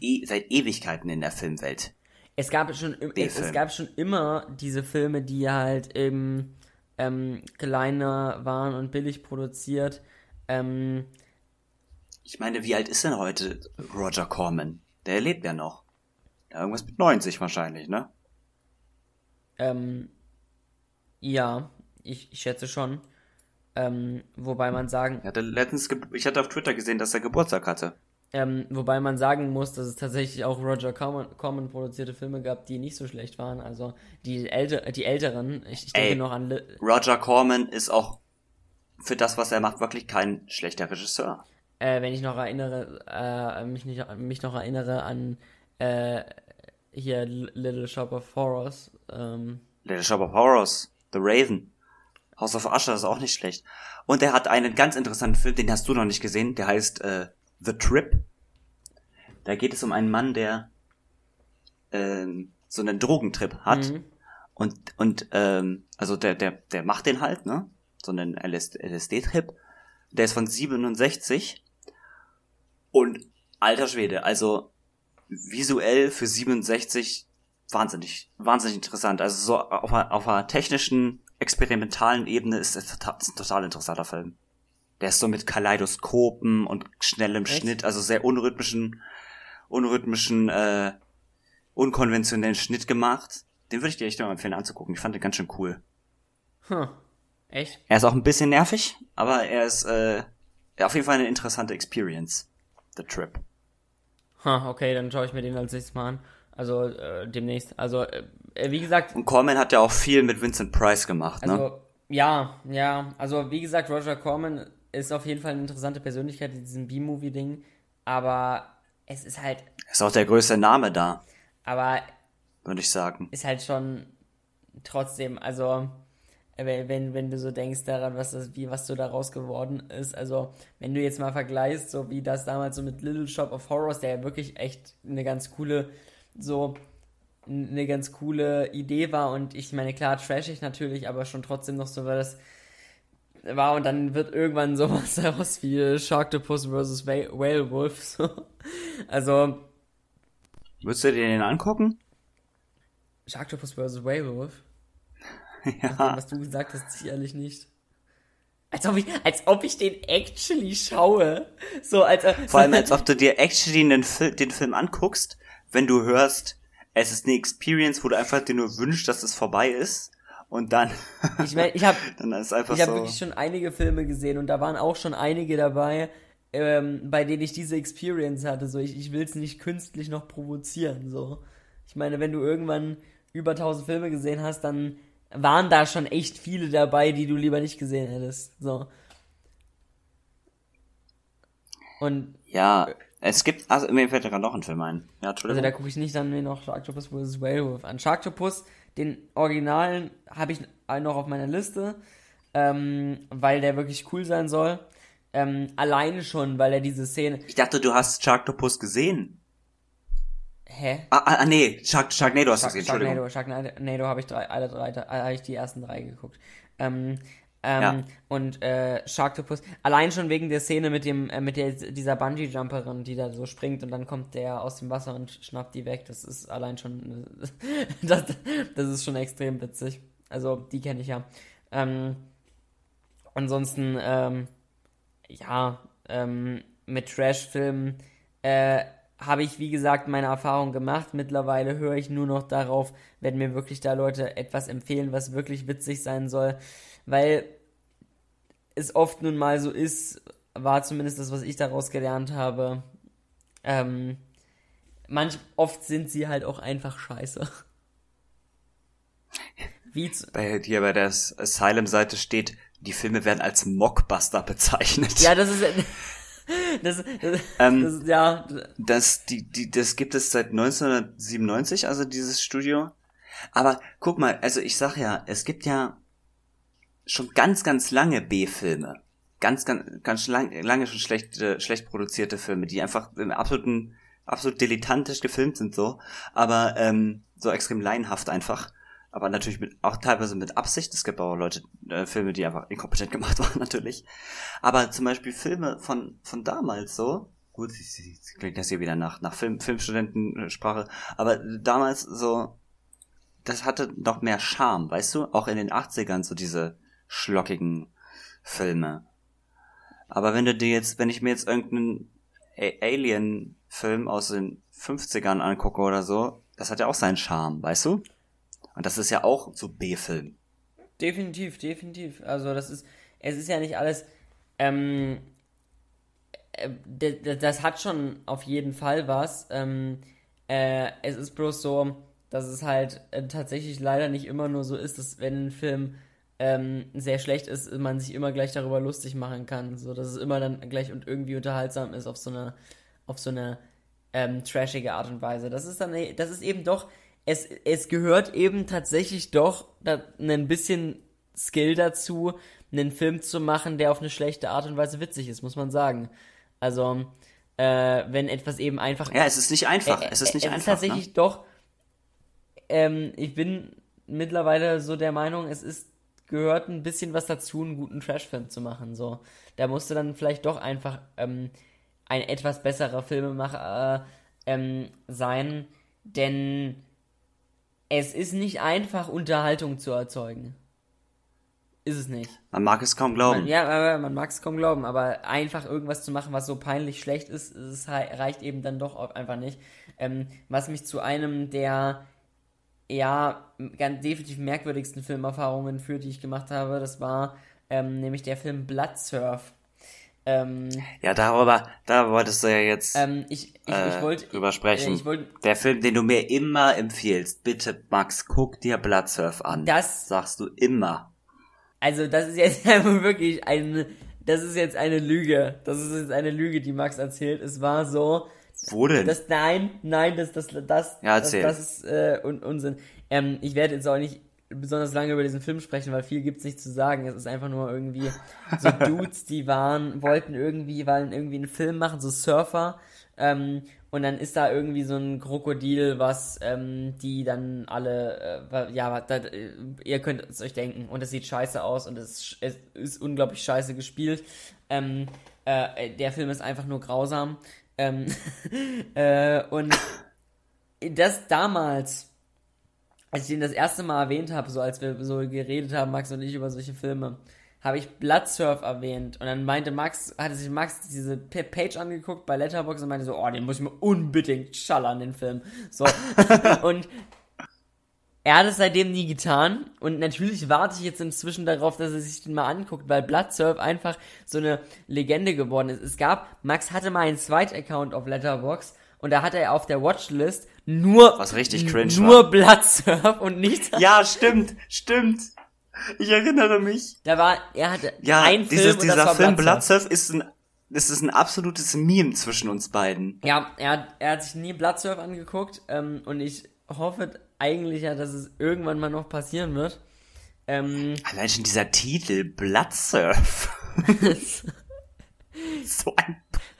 e seit Ewigkeiten in der Filmwelt. Es gab schon, es, es, gab schon immer diese Filme, die halt eben ähm, kleiner waren und billig produziert. Ähm, ich meine, wie alt ist denn heute Roger Corman? Der lebt ja noch. Irgendwas mit 90 wahrscheinlich, ne? Ähm, ja, ich, ich schätze schon. Ähm, wobei man sagen. Ich hatte letztens, ich hatte auf Twitter gesehen, dass er Geburtstag hatte. Ähm, wobei man sagen muss, dass es tatsächlich auch Roger Corman, produzierte Filme gab, die nicht so schlecht waren. Also die, älter, die älteren, ich, ich denke Ey, noch an. Li Roger Corman ist auch für das, was er macht, wirklich kein schlechter Regisseur. Äh, wenn ich noch erinnere, äh, mich, nicht, mich noch erinnere an äh, hier Little Shop of Horrors. Ähm. Little Shop of Horrors, The Raven. House of Usher ist auch nicht schlecht. Und er hat einen ganz interessanten Film, den hast du noch nicht gesehen, der heißt äh, The Trip. Da geht es um einen Mann, der ähm, so einen Drogentrip hat. Mhm. Und, und ähm, also der, der, der macht den halt, ne? So einen LSD-Trip. Der ist von 67. Und alter Schwede, also visuell für 67 wahnsinnig, wahnsinnig interessant. Also so auf einer, auf einer technischen experimentalen Ebene ist es total, ist ein total interessanter Film. Der ist so mit Kaleidoskopen und schnellem Echt? Schnitt, also sehr unrhythmischen, unrhythmischen, äh, unkonventionellen Schnitt gemacht. Den würde ich dir echt mal empfehlen anzugucken. Ich fand den ganz schön cool. Hm. Echt? Er ist auch ein bisschen nervig, aber er ist äh, auf jeden Fall eine interessante Experience. The Trip. Ha, okay, dann schaue ich mir den als nächstes mal an. Also äh, demnächst. Also äh, äh, wie gesagt, Und Corman hat ja auch viel mit Vincent Price gemacht, ne? also ja, ja. Also wie gesagt, Roger Corman ist auf jeden Fall eine interessante Persönlichkeit in diesem B-Movie-Ding. Aber es ist halt, Ist auch der größte Name da, aber würde ich sagen. ist halt schon trotzdem, also wenn, wenn, du so denkst daran, was das, wie, was so daraus geworden ist, also wenn du jetzt mal vergleichst, so wie das damals so mit Little Shop of Horrors, der ja wirklich echt eine ganz coole, so eine ganz coole Idee war und ich meine, klar, trashig natürlich, aber schon trotzdem noch so, weil das war und dann wird irgendwann [laughs] sowas daraus wie Sharktopus vs. Whale- Whalewolf, so. Also, Würdest du dir den angucken? Sharktopus vs. Whalewolf? [laughs] Ja. was du gesagt hast, sicherlich nicht. Als ob ich, als ob ich den actually schaue. So, als, äh, Vor allem, als [laughs] ob du dir actually den, Fil den Film anguckst, wenn du hörst, es ist eine Experience, wo du einfach dir nur wünschst, dass es vorbei ist. Und dann, ich mein, ich habe [laughs] hab so. wirklich schon einige Filme gesehen und da waren auch schon einige dabei, ähm, bei denen ich diese Experience hatte. So, ich, ich will es nicht künstlich noch provozieren. So, ich meine, wenn du irgendwann über 1000 Filme gesehen hast, dann waren da schon echt viele dabei, die du lieber nicht gesehen hättest. So. Und Ja, es gibt, also mir fällt gerade noch ein Film ein. Ja, Also Entschuldigung. da gucke ich nicht dann mir noch Sharktopus vs. Whalewolf an. Sharktopus, den Originalen, habe ich noch auf meiner Liste, ähm, weil der wirklich cool sein soll. Ähm, alleine schon, weil er diese Szene. ich dachte, du hast Sharktopus gesehen. Hä? Ah, ah, ah, nee, Shark, Sharknado hast du gesehen, Entschuldigung. Sharknado, Sharknado habe ich drei, alle drei, habe ich die ersten drei geguckt. Ähm, ähm, Ja. Und äh, Sharktopus, allein schon wegen der Szene mit dem, äh, mit der, dieser Bungee-Jumperin, die da so springt und dann kommt der aus dem Wasser und schnappt die weg. Das ist allein schon, [laughs] das, das ist schon extrem witzig. Also die kenne ich ja. Ähm, ansonsten, ähm, ja, ähm, mit Trash-Filmen äh, habe ich, wie gesagt, meine Erfahrung gemacht. Mittlerweile höre ich nur noch darauf, wenn mir wirklich da Leute etwas empfehlen, was wirklich witzig sein soll. Weil es oft nun mal so ist, war zumindest das, was ich daraus gelernt habe. Ähm, manch, oft sind sie halt auch einfach scheiße. Wie zu, Bei dir bei der Asylum-Seite steht, die Filme werden als Mockbuster bezeichnet. ja, das ist. [laughs] Das, das, Ähm, das, ja, Das, die, die, das gibt es seit 1997, also dieses Studio. Aber guck mal, also ich sag ja, es gibt ja schon ganz, ganz lange B-Filme. Ganz, ganz, ganz lang, lange schon schlecht, äh, schlecht produzierte Filme, die einfach im absoluten, absolut dilettantisch gefilmt sind so, aber ähm, so extrem laienhaft einfach. Aber natürlich mit, auch teilweise mit Absicht. Es gibt auch Leute, äh, Filme, die einfach inkompetent [laughs] gemacht waren, natürlich. Aber zum Beispiel Filme von, von damals so, gut, ich- klingt das hier wieder nach, nach Film, Filmstudentensprache, aber damals so, das hatte noch mehr Charme, weißt du? Auch in den 80ern so diese schlockigen Filme. Aber wenn du dir jetzt, wenn ich mir jetzt irgendeinen Alien-Film aus den 50ern angucke oder so, das hat ja auch seinen Charme, weißt du? Und das ist ja auch so B-Film. Definitiv, definitiv. Also das ist, es ist ja nicht alles, ähm, äh, das hat schon auf jeden Fall was. Ähm, äh, es ist bloß so, dass es halt äh, tatsächlich leider nicht immer nur so ist, dass wenn ein Film ähm, sehr schlecht ist, man sich immer gleich darüber lustig machen kann. So, dass es immer dann gleich und irgendwie unterhaltsam ist auf so eine, auf so eine ähm, trashige Art und Weise. Das ist dann, das ist eben doch, es, es gehört eben tatsächlich doch da, ein bisschen Skill dazu, einen Film zu machen, der auf eine schlechte Art und Weise witzig ist, muss man sagen. Also, äh, wenn etwas eben einfach Ja, es ist nicht einfach. Ä- es ist nicht es einfach. ist tatsächlich doch. Ähm, ich bin mittlerweile so der Meinung, es ist gehört ein bisschen was dazu, einen guten Trashfilm zu machen. So, da musste dann vielleicht doch einfach ähm, ein etwas besserer Filmemacher äh, ähm, sein, denn es ist nicht einfach, Unterhaltung zu erzeugen. ist es nicht. Man mag es kaum glauben. Man, ja, man mag es kaum glauben, aber einfach irgendwas zu machen, was so peinlich schlecht ist, es reicht eben dann doch auch einfach nicht. Ähm, was mich zu einem der ja ganz definitiv merkwürdigsten Filmerfahrungen führt, die ich gemacht habe, das war ähm, nämlich der Film Bloodsurf. Ähm, ja, darüber, da wolltest du ja jetzt ähm, ich, ich, äh, ich wollte drüber sprechen. Ich wollt, der Film, den du mir immer empfiehlst, bitte Max, guck dir Bloodsurf an. Das sagst du immer. Also das ist jetzt [laughs] wirklich eine, das ist jetzt eine Lüge. Das ist jetzt eine Lüge, die Max erzählt. Es war so. Wo denn? Das, nein, nein, das, das, das, ja, erzähl. das, das ist äh, Un Unsinn. Ähm, ich werde jetzt auch nicht besonders lange über diesen Film sprechen, weil viel gibt's nicht zu sagen. Es ist einfach nur irgendwie so [laughs] Dudes, die waren, wollten irgendwie, wollen irgendwie einen Film machen, so Surfer. Ähm, und dann ist da irgendwie so ein Krokodil, was ähm, die dann alle, äh, ja, da, äh, ihr könnt es euch denken. Und es sieht scheiße aus und es, es ist unglaublich scheiße gespielt. Ähm, äh, der Film ist einfach nur grausam. Ähm, [laughs] äh, und das damals als ich den das erste Mal erwähnt habe, so als wir so geredet haben, Max und ich über solche Filme, habe ich Bloodsurf erwähnt und dann meinte Max, hatte sich Max diese Page angeguckt bei Letterboxd und meinte so, oh, den muss ich mir unbedingt schallern, den Film. So. [laughs] und er hat es seitdem nie getan und natürlich warte ich jetzt inzwischen darauf, dass er sich den mal anguckt, weil Bloodsurf einfach so eine Legende geworden ist. Es gab, Max hatte mal einen Zweit-Account auf Letterboxd und da hatte er auf der Watchlist nur was richtig cringe nur war. Bloodsurf und nichts. Ja, stimmt, stimmt. Ich erinnere mich. Da war er hatte ja, ein dieses, Film und dieser das war Film Bloodsurf. Bloodsurf ist ein das ist ein absolutes Meme zwischen uns beiden. Ja, er hat, er hat sich nie Bloodsurf angeguckt ähm, und ich hoffe eigentlich ja, dass es irgendwann mal noch passieren wird. Ähm, Allein schon dieser Titel Bloodsurf. [laughs] so ein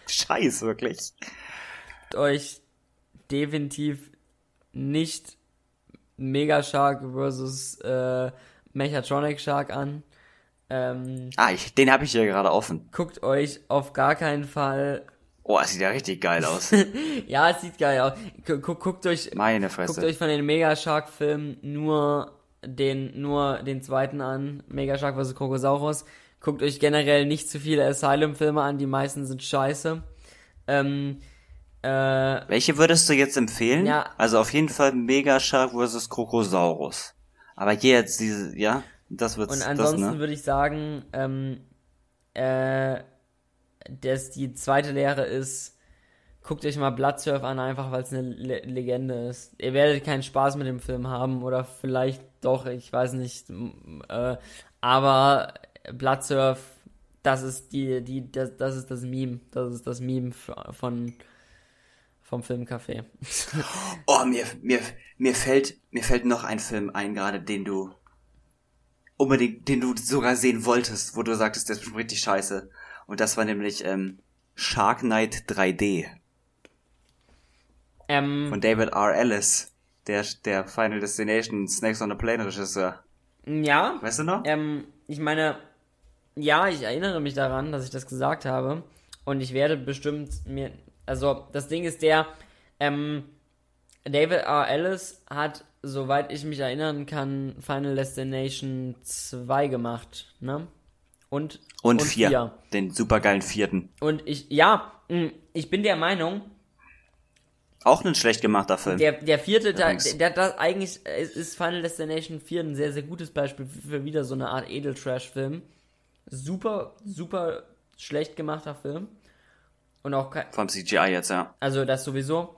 Scheiß wirklich. Euch definitiv nicht Mega Shark versus äh, Mechatronic Shark an. Ähm, Ah, ich, den habe ich hier gerade offen. guckt euch auf gar keinen Fall. Oh, das sieht ja richtig geil [laughs] aus. Ja, es sieht geil aus. Gu gu guckt euch, Meine guckt Fresse. euch von den Mega Shark Filmen nur den nur den zweiten an, Mega Shark vs Krokosaurus. Guckt euch generell nicht zu viele Asylum Filme an, die meisten sind scheiße. Ähm, äh, Welche würdest du jetzt empfehlen? Ja. Also auf jeden Fall Mega Shark vs. Krokosaurus. Aber hier jetzt diese, ja, das wird's, Und das, ansonsten ne? würde ich sagen, ähm, äh, dass die zweite Lehre ist, guckt euch mal Bloodsurf an, einfach weil es eine Le Legende ist. Ihr werdet keinen Spaß mit dem Film haben oder vielleicht doch, ich weiß nicht. Äh, aber Bloodsurf, das ist die, die, das, das ist das Meme, das ist das Meme von vom Filmcafé. [laughs] Oh, mir, mir, mir fällt, mir fällt noch ein Film ein gerade, den du unbedingt, den du sogar sehen wolltest, wo du sagtest, der ist richtig scheiße. Und das war nämlich ähm, Shark Knight 3D ähm, von David R. Ellis, der, der Final Destination Snakes on a Plane Regisseur. ja, Weißt du noch? Ähm, ich meine, ja, ich erinnere mich daran, dass ich das gesagt habe. Und ich werde bestimmt mir. Also, das Ding ist der, ähm, David R. Ellis hat, soweit ich mich erinnern kann, Final Destination 2 gemacht, ne? Und, Und, vier. Den supergeilen vierten. Und ich, ja, mh, ich bin der Meinung, Auch ein schlecht gemachter Film. der, der vierte, der, der, eigentlich äh, ist Final Destination 4 ein sehr, sehr gutes Beispiel für wieder so eine Art Edeltrash-Film. Super, super schlecht gemachter Film. Und auch Vom CGI jetzt, ja. also das sowieso.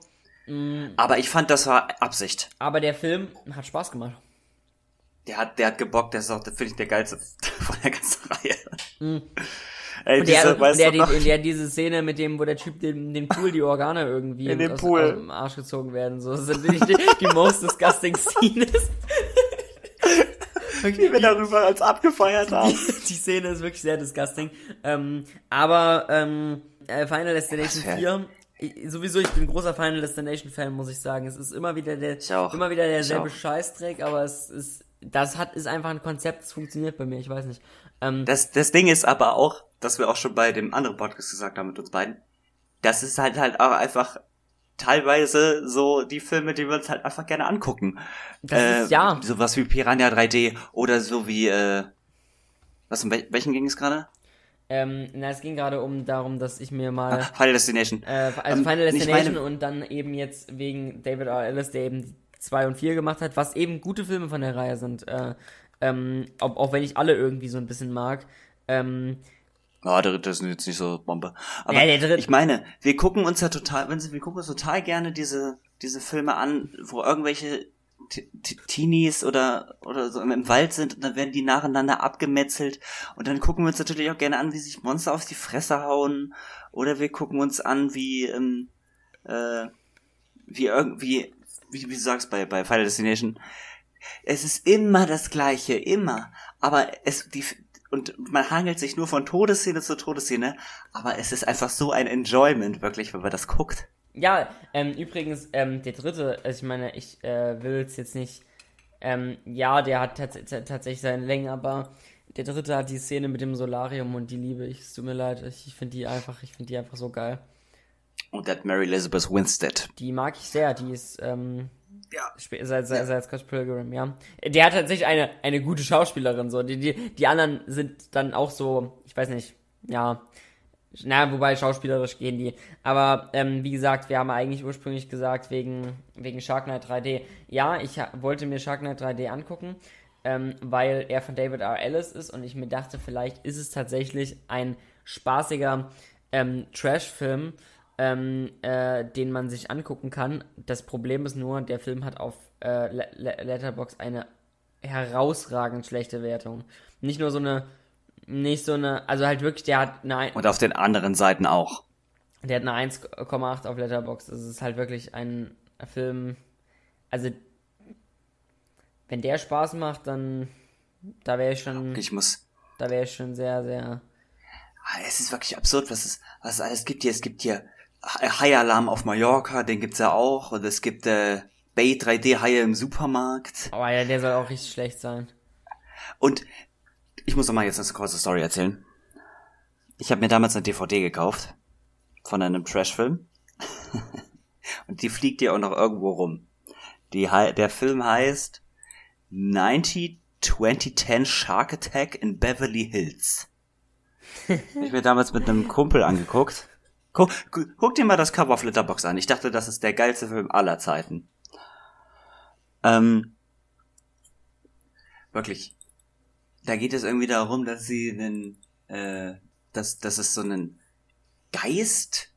Aber ich fand, das war Absicht. Aber der Film hat Spaß gemacht. Der hat, der hat gebockt, der ist auch, finde ich, der geilste [laughs] von der ganzen Reihe. Ey, Mhm. Und der, diese, und weißt der, du noch? die, der diese Szene mit dem, wo der Typ dem, dem Pool die Organe irgendwie In den aus, Pool. aus dem Arsch gezogen werden. So, das sind wirklich die, die most disgusting Scenes. [laughs] wie wir darüber als abgefeiert haben. die Szene ist wirklich sehr disgusting. Ähm, aber ähm, äh, Final Destination Was für- 4, ich, sowieso, ich bin großer Final Destination Fan, muss ich sagen. Es ist immer wieder der, immer wieder derselbe. Scheißdreck, aber es ist, das hat, ist einfach ein Konzept, das funktioniert bei mir, ich weiß nicht. Ähm, Das, das Ding ist aber auch, dass wir auch schon bei dem anderen Podcast gesagt haben mit uns beiden, das ist halt halt auch einfach teilweise so die Filme, die wir uns halt einfach gerne angucken. Das ist- ja. Sowas wie Piranha 3D oder so wie, äh, Was, um wel welchen ging es gerade? Ähm, na, es ging gerade um darum, dass ich mir mal. Ah, Final Destination. Äh, also Ähm, Final Destination meine- und dann eben jetzt wegen David R. Ellis, der eben 2 und 4 gemacht hat, was eben gute Filme von der Reihe sind. Äh, ähm, auch, auch wenn ich alle irgendwie so ein bisschen mag. Ähm, Ja, der dritte ist jetzt nicht so Bombe. Aber Ja, ich meine, wir gucken uns ja total, wenn Sie, wir gucken uns total gerne diese, diese Filme an, wo irgendwelche Teenies oder, oder so im- im Wald sind und dann werden die nacheinander abgemetzelt und dann gucken wir uns natürlich auch gerne an, wie sich Monster auf die Fresse hauen oder wir gucken uns an, wie, ähm, äh, wie irgendwie, wie, wie du sagst bei, bei Final Destination, es ist immer das Gleiche, immer. Aber es, die, und man hangelt sich nur von Todesszene zu Todesszene, aber es ist einfach so ein Enjoyment, wirklich, wenn man das guckt. Ja, ähm, übrigens, ähm, der dritte, also ich meine, ich äh, will es jetzt nicht. Ähm, ja, der hat tats tats- tatsächlich seine Längen, aber der dritte hat die Szene mit dem Solarium und die liebe ich. Es tut mir leid, ich, ich finde die einfach, ich finde die einfach so geil. Und that Mary Elizabeth Winstead. Die mag ich sehr, die ist, ähm, Ja. seit, seit, seit Scott Pilgrim, ja. Der hat tatsächlich eine, eine gute Schauspielerin, so. Die, die, die anderen sind dann auch so, ich weiß nicht, ja. Na, wobei schauspielerisch gehen die. Aber ähm, wie gesagt, wir haben eigentlich ursprünglich gesagt, wegen, wegen Shark Knight 3D. Ja, ich wollte mir Shark Knight 3D angucken, ähm, weil er von David R. Ellis ist und ich mir dachte, vielleicht ist es tatsächlich ein spaßiger ähm, Trash-Film, ähm, äh, den man sich angucken kann. Das Problem ist nur, der Film hat auf äh, Le Le Letterbox eine herausragend schlechte Wertung. Nicht nur so eine, nicht so eine, also halt wirklich, der hat eine, Und auf den anderen Seiten auch. der hat eine 1,8 auf Letterbox. Das ist halt wirklich ein Film. Also, wenn der Spaß macht, dann da wäre ich schon, Ich muss, da wäre ich schon sehr, sehr. Ah, es ist wirklich absurd, was es, was es alles gibt hier. Es gibt hier High Alarm auf Mallorca, den gibt's ja auch. Und es gibt äh, Bay 3D Haie im Supermarkt. Aber ja, der soll auch richtig schlecht sein. Und ich muss noch mal jetzt eine kurze Story erzählen. Ich habe mir damals eine DVD gekauft von einem Trashfilm. [laughs] Und die fliegt ja auch noch irgendwo rum. Die, der Film heißt 90 2010 Shark Attack in Beverly Hills. Hab ich mir damals mit einem Kumpel angeguckt. Guck, gu- guck dir mal das Cover auf Letterbox an. Ich dachte, das ist der geilste Film aller Zeiten. Ähm, wirklich. Da geht es irgendwie darum, dass sie einen, äh, dass, dass es so einen Geist,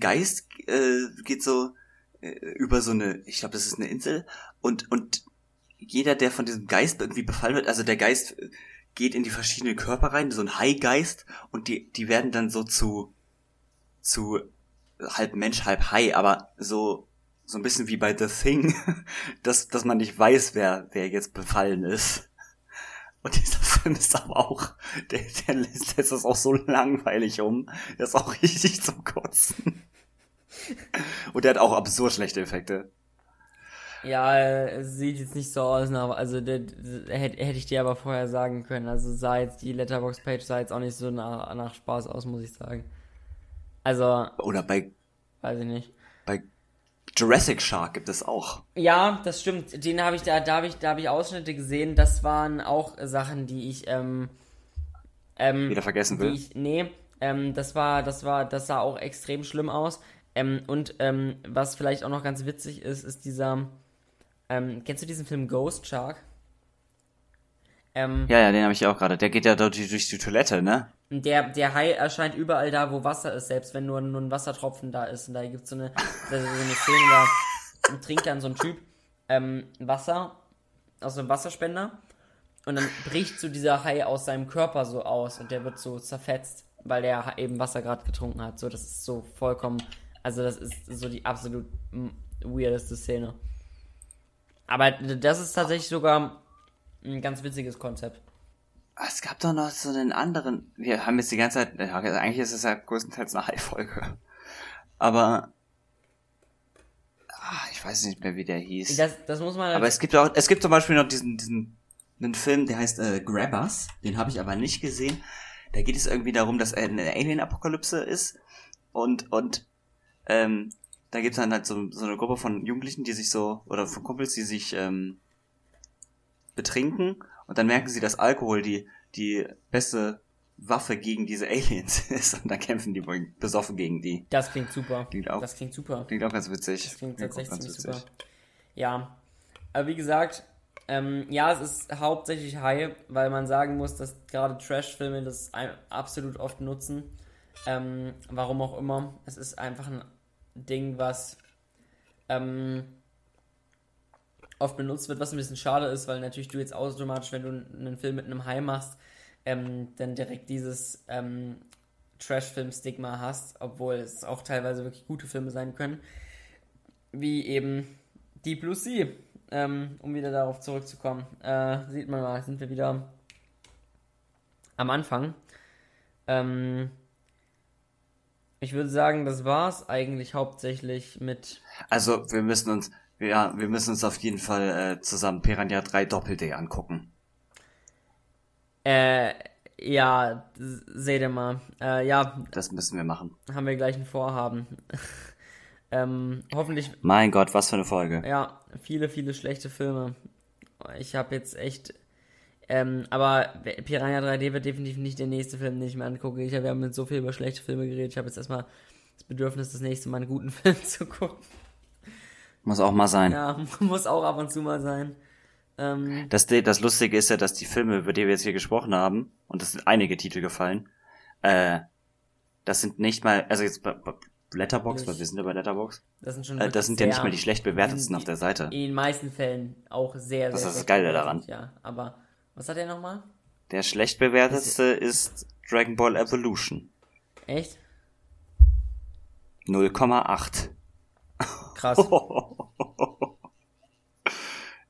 Geist äh, geht so äh, über so eine, ich glaube, das ist eine Insel. Und und jeder, der von diesem Geist irgendwie befallen wird, also der Geist geht in die verschiedenen Körper rein, so ein Hai-Geist und die die werden dann so zu zu halb Mensch, halb Hai, aber so so ein bisschen wie bei The Thing, [laughs] dass dass man nicht weiß, wer wer jetzt befallen ist. Und dieser Film ist aber auch, der, der lässt jetzt das auch so langweilig um. Der ist auch [laughs] richtig zum Kotzen. Und der hat auch absurd schlechte Effekte. Ja, es sieht jetzt nicht so aus, aber also der, der, hätte hätte ich dir aber vorher sagen können. Also sah jetzt die Letterbox-Page sah jetzt auch nicht so nach, nach Spaß aus, muss ich sagen. Also, Oder bei, weiß ich nicht. bei Jurassic Shark gibt es auch. Ja, das stimmt. Den habe ich da, da habe ich, da habe ich Ausschnitte gesehen. Das waren auch Sachen, die ich, ähm, ähm, Wieder vergessen will. ich, nee, ähm, das war, das war, das sah auch extrem schlimm aus. Ähm, und ähm, was vielleicht auch noch ganz witzig ist, ist dieser, ähm, kennst du diesen Film Ghost Shark? Ähm, Ja, ja, den habe ich auch gerade. Der geht ja dort durch die Toilette, ne? Der, der Hai erscheint überall da, wo Wasser ist, selbst wenn nur, nur ein Wassertropfen da ist. Und da gibt's so eine, so eine Szene, da trinkt dann so ein Typ ähm, Wasser aus einem Wasserspender und dann bricht so dieser Hai aus seinem Körper so aus und der wird so zerfetzt, weil der eben Wasser gerade getrunken hat. So, das ist so vollkommen, also das ist so die absolut weirdeste Szene. Aber das ist tatsächlich sogar ein ganz witziges Konzept. Ah, Es gab doch noch so einen anderen. Wir haben jetzt die ganze Zeit. ja, Eigentlich ist es ja größtenteils eine Hai-Folge. Aber. Ah, ich weiß nicht mehr, wie der hieß. Das, das muss man Aber es gibt auch, es gibt zum Beispiel noch diesen, diesen, einen Film, der heißt äh, Grabbers. Den habe ich aber nicht gesehen. Da geht es irgendwie darum, dass eine Alien-Apokalypse ist und und ähm, da gibt es dann halt so, so eine Gruppe von Jugendlichen, die sich so oder von Kumpels, die sich ähm, betrinken und dann merken sie, dass Alkohol die die beste Waffe gegen diese Aliens [laughs] ist und dann kämpfen die besoffen gegen die. Das klingt super. Klingt auch, Das klingt super. klingt auch ganz witzig. Das klingt auch tatsächlich ganz ziemlich witzig. super. Ja. Aber wie gesagt, ähm, ja, es ist hauptsächlich High, weil man sagen muss, dass gerade Trash-Filme das absolut oft nutzen. Ähm, warum auch immer. Es ist einfach ein Ding, was ähm, oft benutzt wird, was ein bisschen schade ist, weil natürlich du jetzt automatisch, wenn du einen Film mit einem High machst, ähm, dann direkt dieses ähm, Trash-Film-Stigma hast, obwohl es auch teilweise wirklich gute Filme sein können, wie eben Deep Blue Sea, ähm, um wieder darauf zurückzukommen. Äh, sieht man mal, sind wir wieder am Anfang. Ähm, ich würde sagen, das war's eigentlich hauptsächlich mit. Also, wir müssen uns, ja, wir müssen uns auf jeden Fall äh, zusammen Piranha 3 Doppel-D angucken. Äh, ja, seht ihr mal. Äh, ja, Das müssen wir machen. haben wir gleich ein Vorhaben. [laughs] ähm, hoffentlich Mein Gott, was für eine Folge. Ja, viele, viele schlechte Filme. Ich habe jetzt echt. Ähm, aber Piranha 3D wird definitiv nicht der nächste Film, den ich mir angucke. Ich, wir haben jetzt so viel über schlechte Filme geredet. Ich habe jetzt erstmal das Bedürfnis, das nächste Mal einen guten [laughs] Film zu gucken. Muss auch mal sein. Ja, [laughs] muss auch ab und zu mal sein. Ähm, Das, das Lustige ist ja, dass die Filme, über die wir jetzt hier gesprochen haben, und es sind einige Titel gefallen, äh, das sind nicht mal, also jetzt bei, bei Letterbox, weil wir sind ja bei Letterbox, das sind schon. äh, das sind ja nicht mal die schlecht bewertetsten auf der Seite. In den meisten Fällen auch sehr, sehr. Das ist das Geile daran. Ja, aber was hat er nochmal? Der schlecht bewertetste ist Dragon Ball Evolution. Echt? 0,8. Krass. [laughs]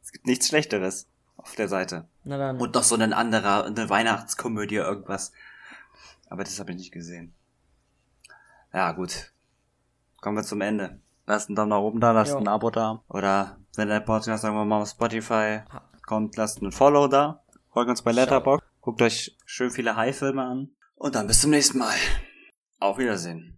es gibt nichts Schlechteres auf der Seite. Na dann. Und noch so ein anderer, eine Weihnachtskomödie, irgendwas. Aber das habe ich nicht gesehen. Ja, gut. Kommen wir zum Ende. Lasst einen Daumen nach oben da, lasst Jo. ein Abo da. Oder wenn der Podcast irgendwann mal auf Spotify kommt, lasst einen Follow da. Folgt uns bei Letterboxd. Guckt euch schön viele High-Filme an. Und dann bis zum nächsten Mal. Auf Wiedersehen.